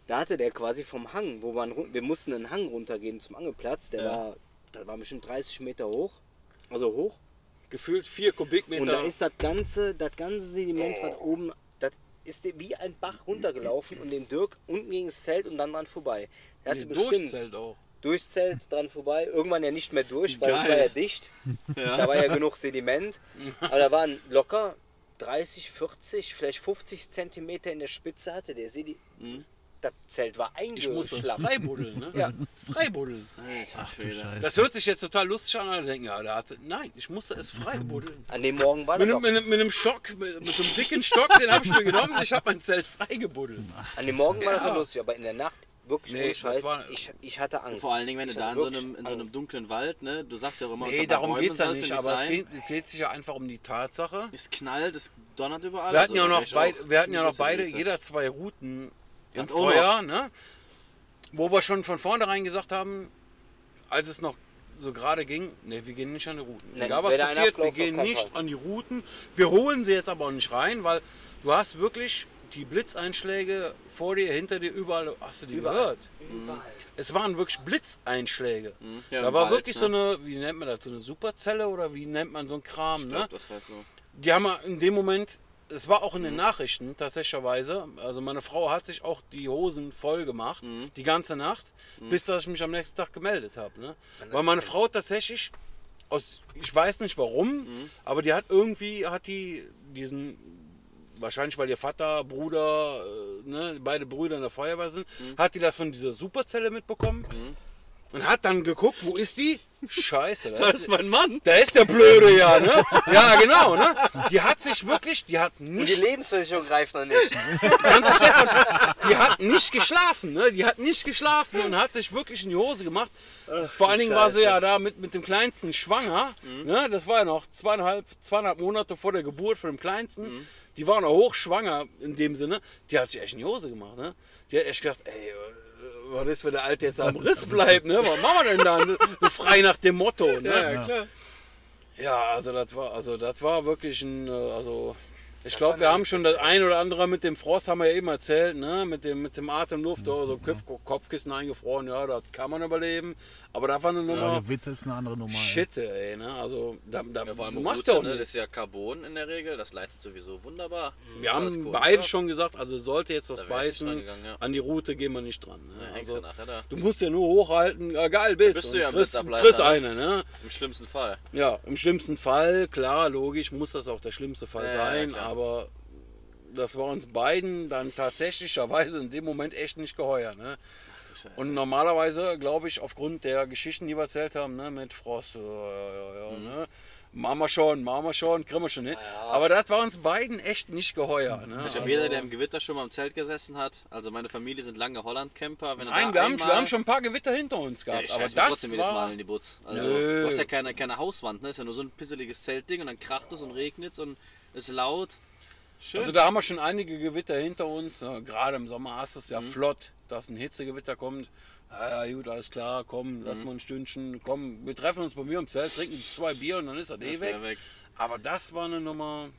Da hatte der quasi vom Hang, wo man, wir mussten einen Hang runtergehen zum Angelplatz, der Ja. war, das war bestimmt 30 Meter hoch, also hoch. Gefühlt 4 Kubikmeter. Und da ist das ganze, das ganze Sediment, was oben, ist wie ein Bach runtergelaufen und dem Dirk unten gegen das Zelt und dann dran vorbei. Er hatte Nee, bestimmt durchs Zelt auch. durchs Zelt dran vorbei, irgendwann ja nicht mehr durch, weil es war ja dicht. Da war ja genug Sediment. Aber da waren locker 30, 40, vielleicht 50 Zentimeter in der Spitze hatte der Sedi Das Zelt war Ich muss das eingeschlafen. freibuddeln, ne? Ja. Freibuddeln. Alter Schwede. Das hört sich jetzt total lustig an, aber denken, ja, der hatte, nein, ich musste es freibuddeln. An dem Morgen war Mit, das mit, einem- mit einem Stock, mit, mit so einem dicken Stock, den habe ich mir genommen, ich habe mein Zelt freigebuddelt. an dem Morgen war das Ja. auch lustig, aber in der Nacht wirklich Nee, Scheiß, war- ich, ich hatte Angst. Vor allen Dingen, wenn du Ich da hatte in so, einem, in so einem dunklen Wald, ne? Du sagst ja auch immer, Nee, darum geht es ja nicht, nicht aber es sein. geht, es geht sich ja einfach um die Tatsache. Es knallt, es donnert überall. Wir hatten ja also, noch, da wär ich beid, auch wir hatten ja noch beide, jeder zwei Routen auch Feuer, ne? Wo wir schon von vornherein gesagt haben, als es noch so gerade ging, ne, wir gehen nicht an die Routen. Nee, Egal was passiert, wir gehen nicht Fall. an die Routen. Wir holen sie jetzt aber auch nicht rein, weil du hast wirklich die Blitzeinschläge vor dir, hinter dir, überall, hast du die gehört? Überall. Es waren wirklich Blitzeinschläge. Ja, da war Wald, wirklich ne? so eine, wie nennt man das, so eine Superzelle oder wie nennt man so ein Kram, ne? glaub, das heißt so. Die haben in dem Moment, es war auch in Mhm. den Nachrichten tatsächlicherweise, also meine Frau hat sich auch die Hosen voll gemacht, Mhm. die ganze Nacht, bis dass ich mich am nächsten Tag gemeldet habe. Ne? Weil meine Frau tatsächlich, aus, ich weiß nicht warum, Mhm. aber die hat irgendwie, hat die diesen, wahrscheinlich weil ihr Vater, Bruder, äh, ne, beide Brüder in der Feuerwehr sind, Mhm. hat die das von dieser Superzelle mitbekommen. Und hat dann geguckt, wo ist die? Scheiße, Das ist mein Mann. da ist der Blöde ja, ne? Ja, genau, ne? Die hat sich wirklich, die hat Und die nicht, Lebensversicherung greift noch nicht. die hat nicht geschlafen, ne? Die hat nicht geschlafen und hat sich wirklich in die Hose gemacht. Vor allen Dingen war sie ja da mit, mit dem Kleinsten schwanger, ne? Das war ja noch zweieinhalb, zweieinhalb Monate vor der Geburt von dem Kleinsten. Die war noch hochschwanger in dem Sinne. Die hat sich echt in die Hose gemacht, ne? Die hat echt gedacht, ey, was ist, wenn der Alte jetzt am Riss bleibt, ne? Was machen wir denn da? Ne? So frei nach dem Motto, ne? klar. Ja, also das war, also das war wirklich ein, äh, also Ich glaube, wir haben schon das ein oder andere mit dem Frost, haben wir ja eben erzählt, ne? mit, dem, mit dem Atemluft, oder so Kopf, Kopfkissen eingefroren, ja, das kann man überleben. Aber da war eine Ja, Nummer Gewitter ist eine andere Nummer. Shit, ey. Ne? Also, da, da, Ja, du machst ja auch ne? Das nichts. ist ja Carbon in der Regel, das leitet sowieso wunderbar. Wir Alles haben cool, beide ja. schon gesagt, also sollte jetzt was Da beißen, ja. an die Route gehen wir nicht dran. Ne? Ja, also, du da. musst ja nur hochhalten, ja, geil bist. bist du ja am kriegst, kriegst ne? eine, ne? Im schlimmsten Fall. Ja, im schlimmsten Fall, klar, logisch, muss das auch der schlimmste Fall Ja, ja, sein, aber das war uns beiden dann tatsächlicherweise in dem Moment echt nicht geheuer. Ne? Und normalerweise, glaube ich, aufgrund der Geschichten, die wir erzählt haben, ne, mit Frost, ja, ja, ja, Mhm. ne? machen wir schon, machen wir schon, kriegen wir schon hin. Aber das war uns beiden echt nicht geheuer. Ne? Ich habe jeder, der im Gewitter schon mal im Zelt gesessen hat, also meine Familie sind lange Holland-Camper. Nein, wir haben, wir haben schon ein paar Gewitter hinter uns Ja, gehabt. ich aber das trotzdem jedes Mal war, in die Butz. Also, Nö. du hast ja keine, keine Hauswand, ne? ist ja nur so ein pisseliges Zeltding und dann kracht es und regnet es und ist laut. Schön. Also da haben wir schon einige Gewitter hinter uns. Ja, Gerade im Sommer hast du es Mhm. ja flott, dass ein Hitzegewitter kommt. Ja, ja, gut, alles klar, komm, Mhm. lass mal ein Stündchen, komm, wir treffen uns bei mir im Zelt, trinken zwei Bier und dann ist das eh weg. weg. Aber das war eine Nummer,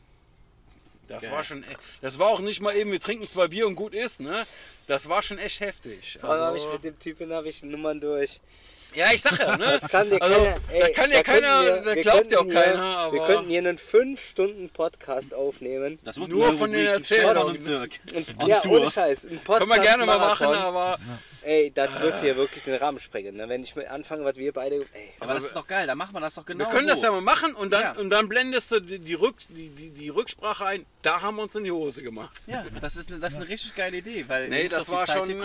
das Geil. war schon, e- das war auch nicht mal eben, wir trinken zwei Bier und gut ist, ne? Das war schon echt heftig. Vor allem habe ich Also, mit dem Typen habe ich Nummern durch. Ja, ich sag ja, ne? Das kann dir Also, keiner. da Ey, kann dir da keiner, wir- da glaubt dir auch hier- keiner, aber. Wir könnten hier einen 5-Stunden-Podcast aufnehmen. Das wird Nur von den Erzählern, und? Dirk. Und, ja, Tour. ohne Scheiß. Ein Podcast Können wir gerne mal machen, Marathon. aber Ey, das wird hier wirklich den Rahmen sprengen. Ne? Wenn ich mit anfange, was wir beide. Ey, Aber das ist doch geil, da machen wir das doch genau wir können so. das ja mal machen und dann, Ja. und dann blendest du die, die, Rück, die, die, die Rücksprache ein. Da haben wir uns in die Hose gemacht. Ja, das ist, eine, das ist eine richtig geile Idee. Weil Nee, ich das war Zeit schon. Äh,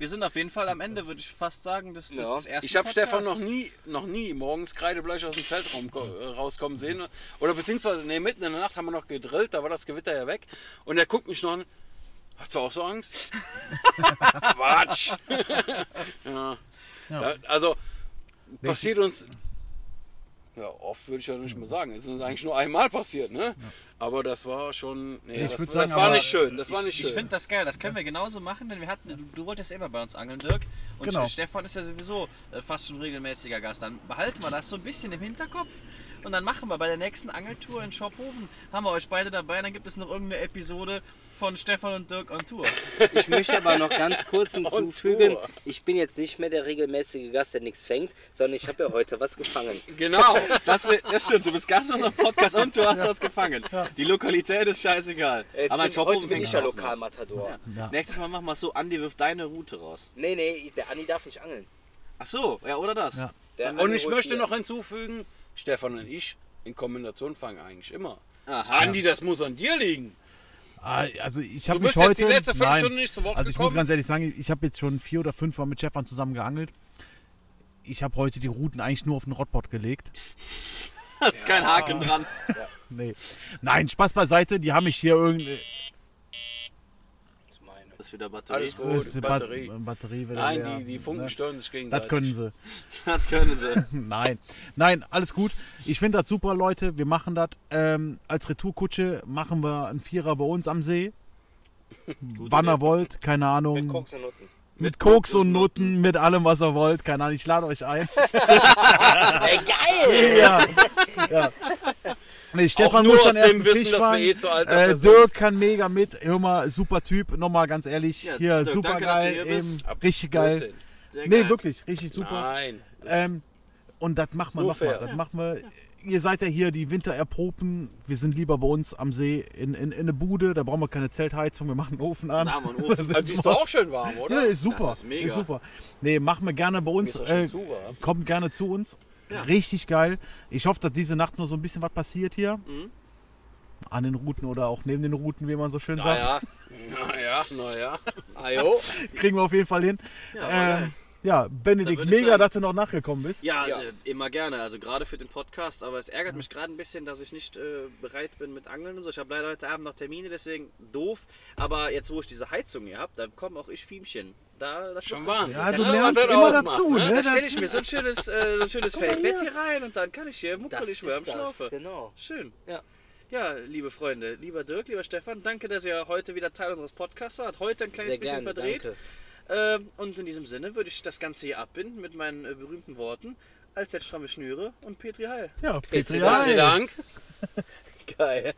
Wir sind auf jeden Fall am Ende, würde ich fast sagen, des, Ja. des ersten ich habe Stefan noch nie, noch nie morgens Kreidebleich aus dem ko- äh, rauskommen sehen. Oder beziehungsweise, nee, mitten in der Nacht haben wir noch gedrillt, da war das Gewitter ja weg. Und er guckt mich noch an. Hast du auch so Angst? Quatsch! ja. Da, also, passiert uns. Ja, oft würde ich ja nicht mehr sagen. Es ist uns eigentlich nur einmal passiert, ne? Aber das war schon. Nee, Ich das, das sagen, war nicht schön. Das war nicht Ich schön. finde das geil, das können wir genauso machen, denn wir hatten, du, du wolltest ja immer bei uns angeln, Dirk. Und Genau. Stefan ist ja sowieso äh, fast schon regelmäßiger Gast. Dann behalten wir das so ein bisschen im Hinterkopf und dann machen wir bei der nächsten Angeltour in Schophofen, haben wir euch beide dabei, dann gibt es noch irgendeine Episode von Stefan und Dirk on Tour. Ich möchte aber noch ganz kurz hinzufügen, ich bin jetzt nicht mehr der regelmäßige Gast, der nichts fängt, sondern ich habe ja heute was gefangen. Genau. Das, das stimmt, du bist Gast in unserem Podcast und du hast was gefangen. Die Lokalität ist scheißegal. Jetzt Aber in bin, Schophofen heute bin ich ja. Lokalmatador. Ja. Nächstes Mal machen wir es so, Andi wirft deine Route raus. Nee, nee, der Andi darf nicht angeln. Ach so, ja, oder das? Ja. Der Und ich möchte hier. noch hinzufügen, Stefan und ich in Kombination fangen eigentlich immer. Aha. Andi, das muss an dir liegen. Ah, Also ich habe mich heute. nein, Also ich muss gekommen. ganz ehrlich sagen, ich habe jetzt schon vier oder fünf Mal mit Stefan zusammen geangelt. Ich habe heute die Routen eigentlich nur auf den Rotbot gelegt. Da ist kein Haken dran. Nee. Nein, Spaß beiseite. Die haben mich hier irgendwie. Das ist wieder Batterie. Alles gut, Ist die Batterie. Bat Batterie wieder Nein, leer. die, die Funken Ne? stören sich gegenseitig. Das können sie. Das können sie. Nein, nein, alles gut. Ich finde das super, Leute. Wir machen das. Ähm, als Retourkutsche machen wir einen Vierer bei uns am See. Wann ihr wollt, keine Ahnung. Mit Koks und Nutten. Mit Koks und Nutten, mit allem, was ihr wollt. Keine Ahnung, ich lade euch ein. Ey, geil! ja. ja. Nee, Stefan nur muss aus dann erst Wissen, Fisch dass eh zu alt dafür äh, sind. Dirk kann mega mit. Hör mal, super Typ. Nochmal ganz ehrlich. Ja, hier, Dirk, super danke, geil. Eben, richtig geil. Sehr Nee, geil. wirklich, richtig super. Nein. Ähm, und das machen wir nochmal. Das machen wir. Ihr seid ja hier die Winter erproben. Wir sind lieber bei uns am See in, in, in eine Bude. Da brauchen wir keine Zeltheizung. Wir machen einen Ofen an. Da haben wir einen Ofen. Also ist doch auch schön warm, Ja, oder? ist super. Das ist mega. super. Nee, machen wir gerne bei uns. Ist Äh, zu warm. kommt gerne zu uns. Ja. Richtig geil. Ich hoffe, dass diese Nacht nur so ein bisschen was passiert hier. Mhm. An den Routen oder auch neben den Routen, wie man so schön sagt. Naja, Naja, naja. ajo. Kriegen wir auf jeden Fall hin. Ja, ähm, ja Benedikt, mega, sagen- dass du noch nachgekommen bist. Ja, Ja. Äh, immer gerne. Also gerade für den Podcast. Aber es ärgert mich gerade ein bisschen, dass ich nicht äh, bereit bin mit Angeln und so. Ich habe leider heute Abend noch Termine, deswegen doof. Aber jetzt, wo ich diese Heizung hier habe, da kommen auch ich Fiemchen. Da, das Schon Wahnsinn. Ja, du lernst immer ausmacht, dazu. ne? Ne? Da stelle ich mir so ein schönes, äh, so ein schönes Feldbett hier. hier rein und dann kann ich hier muckelig das, schlafen. genau. Schön. Ja. Ja, liebe Freunde, lieber Dirk, lieber Stefan, danke, dass ihr heute wieder Teil unseres Podcasts wart. Heute ein kleines Sehr bisschen gerne, verdreht. danke. Ähm, und in diesem Sinne würde ich das Ganze hier abbinden mit meinen äh, berühmten Worten. Allzeit stramme Schnüre und Petri Heil. Ja, Petri, Petri, Vielen Dank. Geil.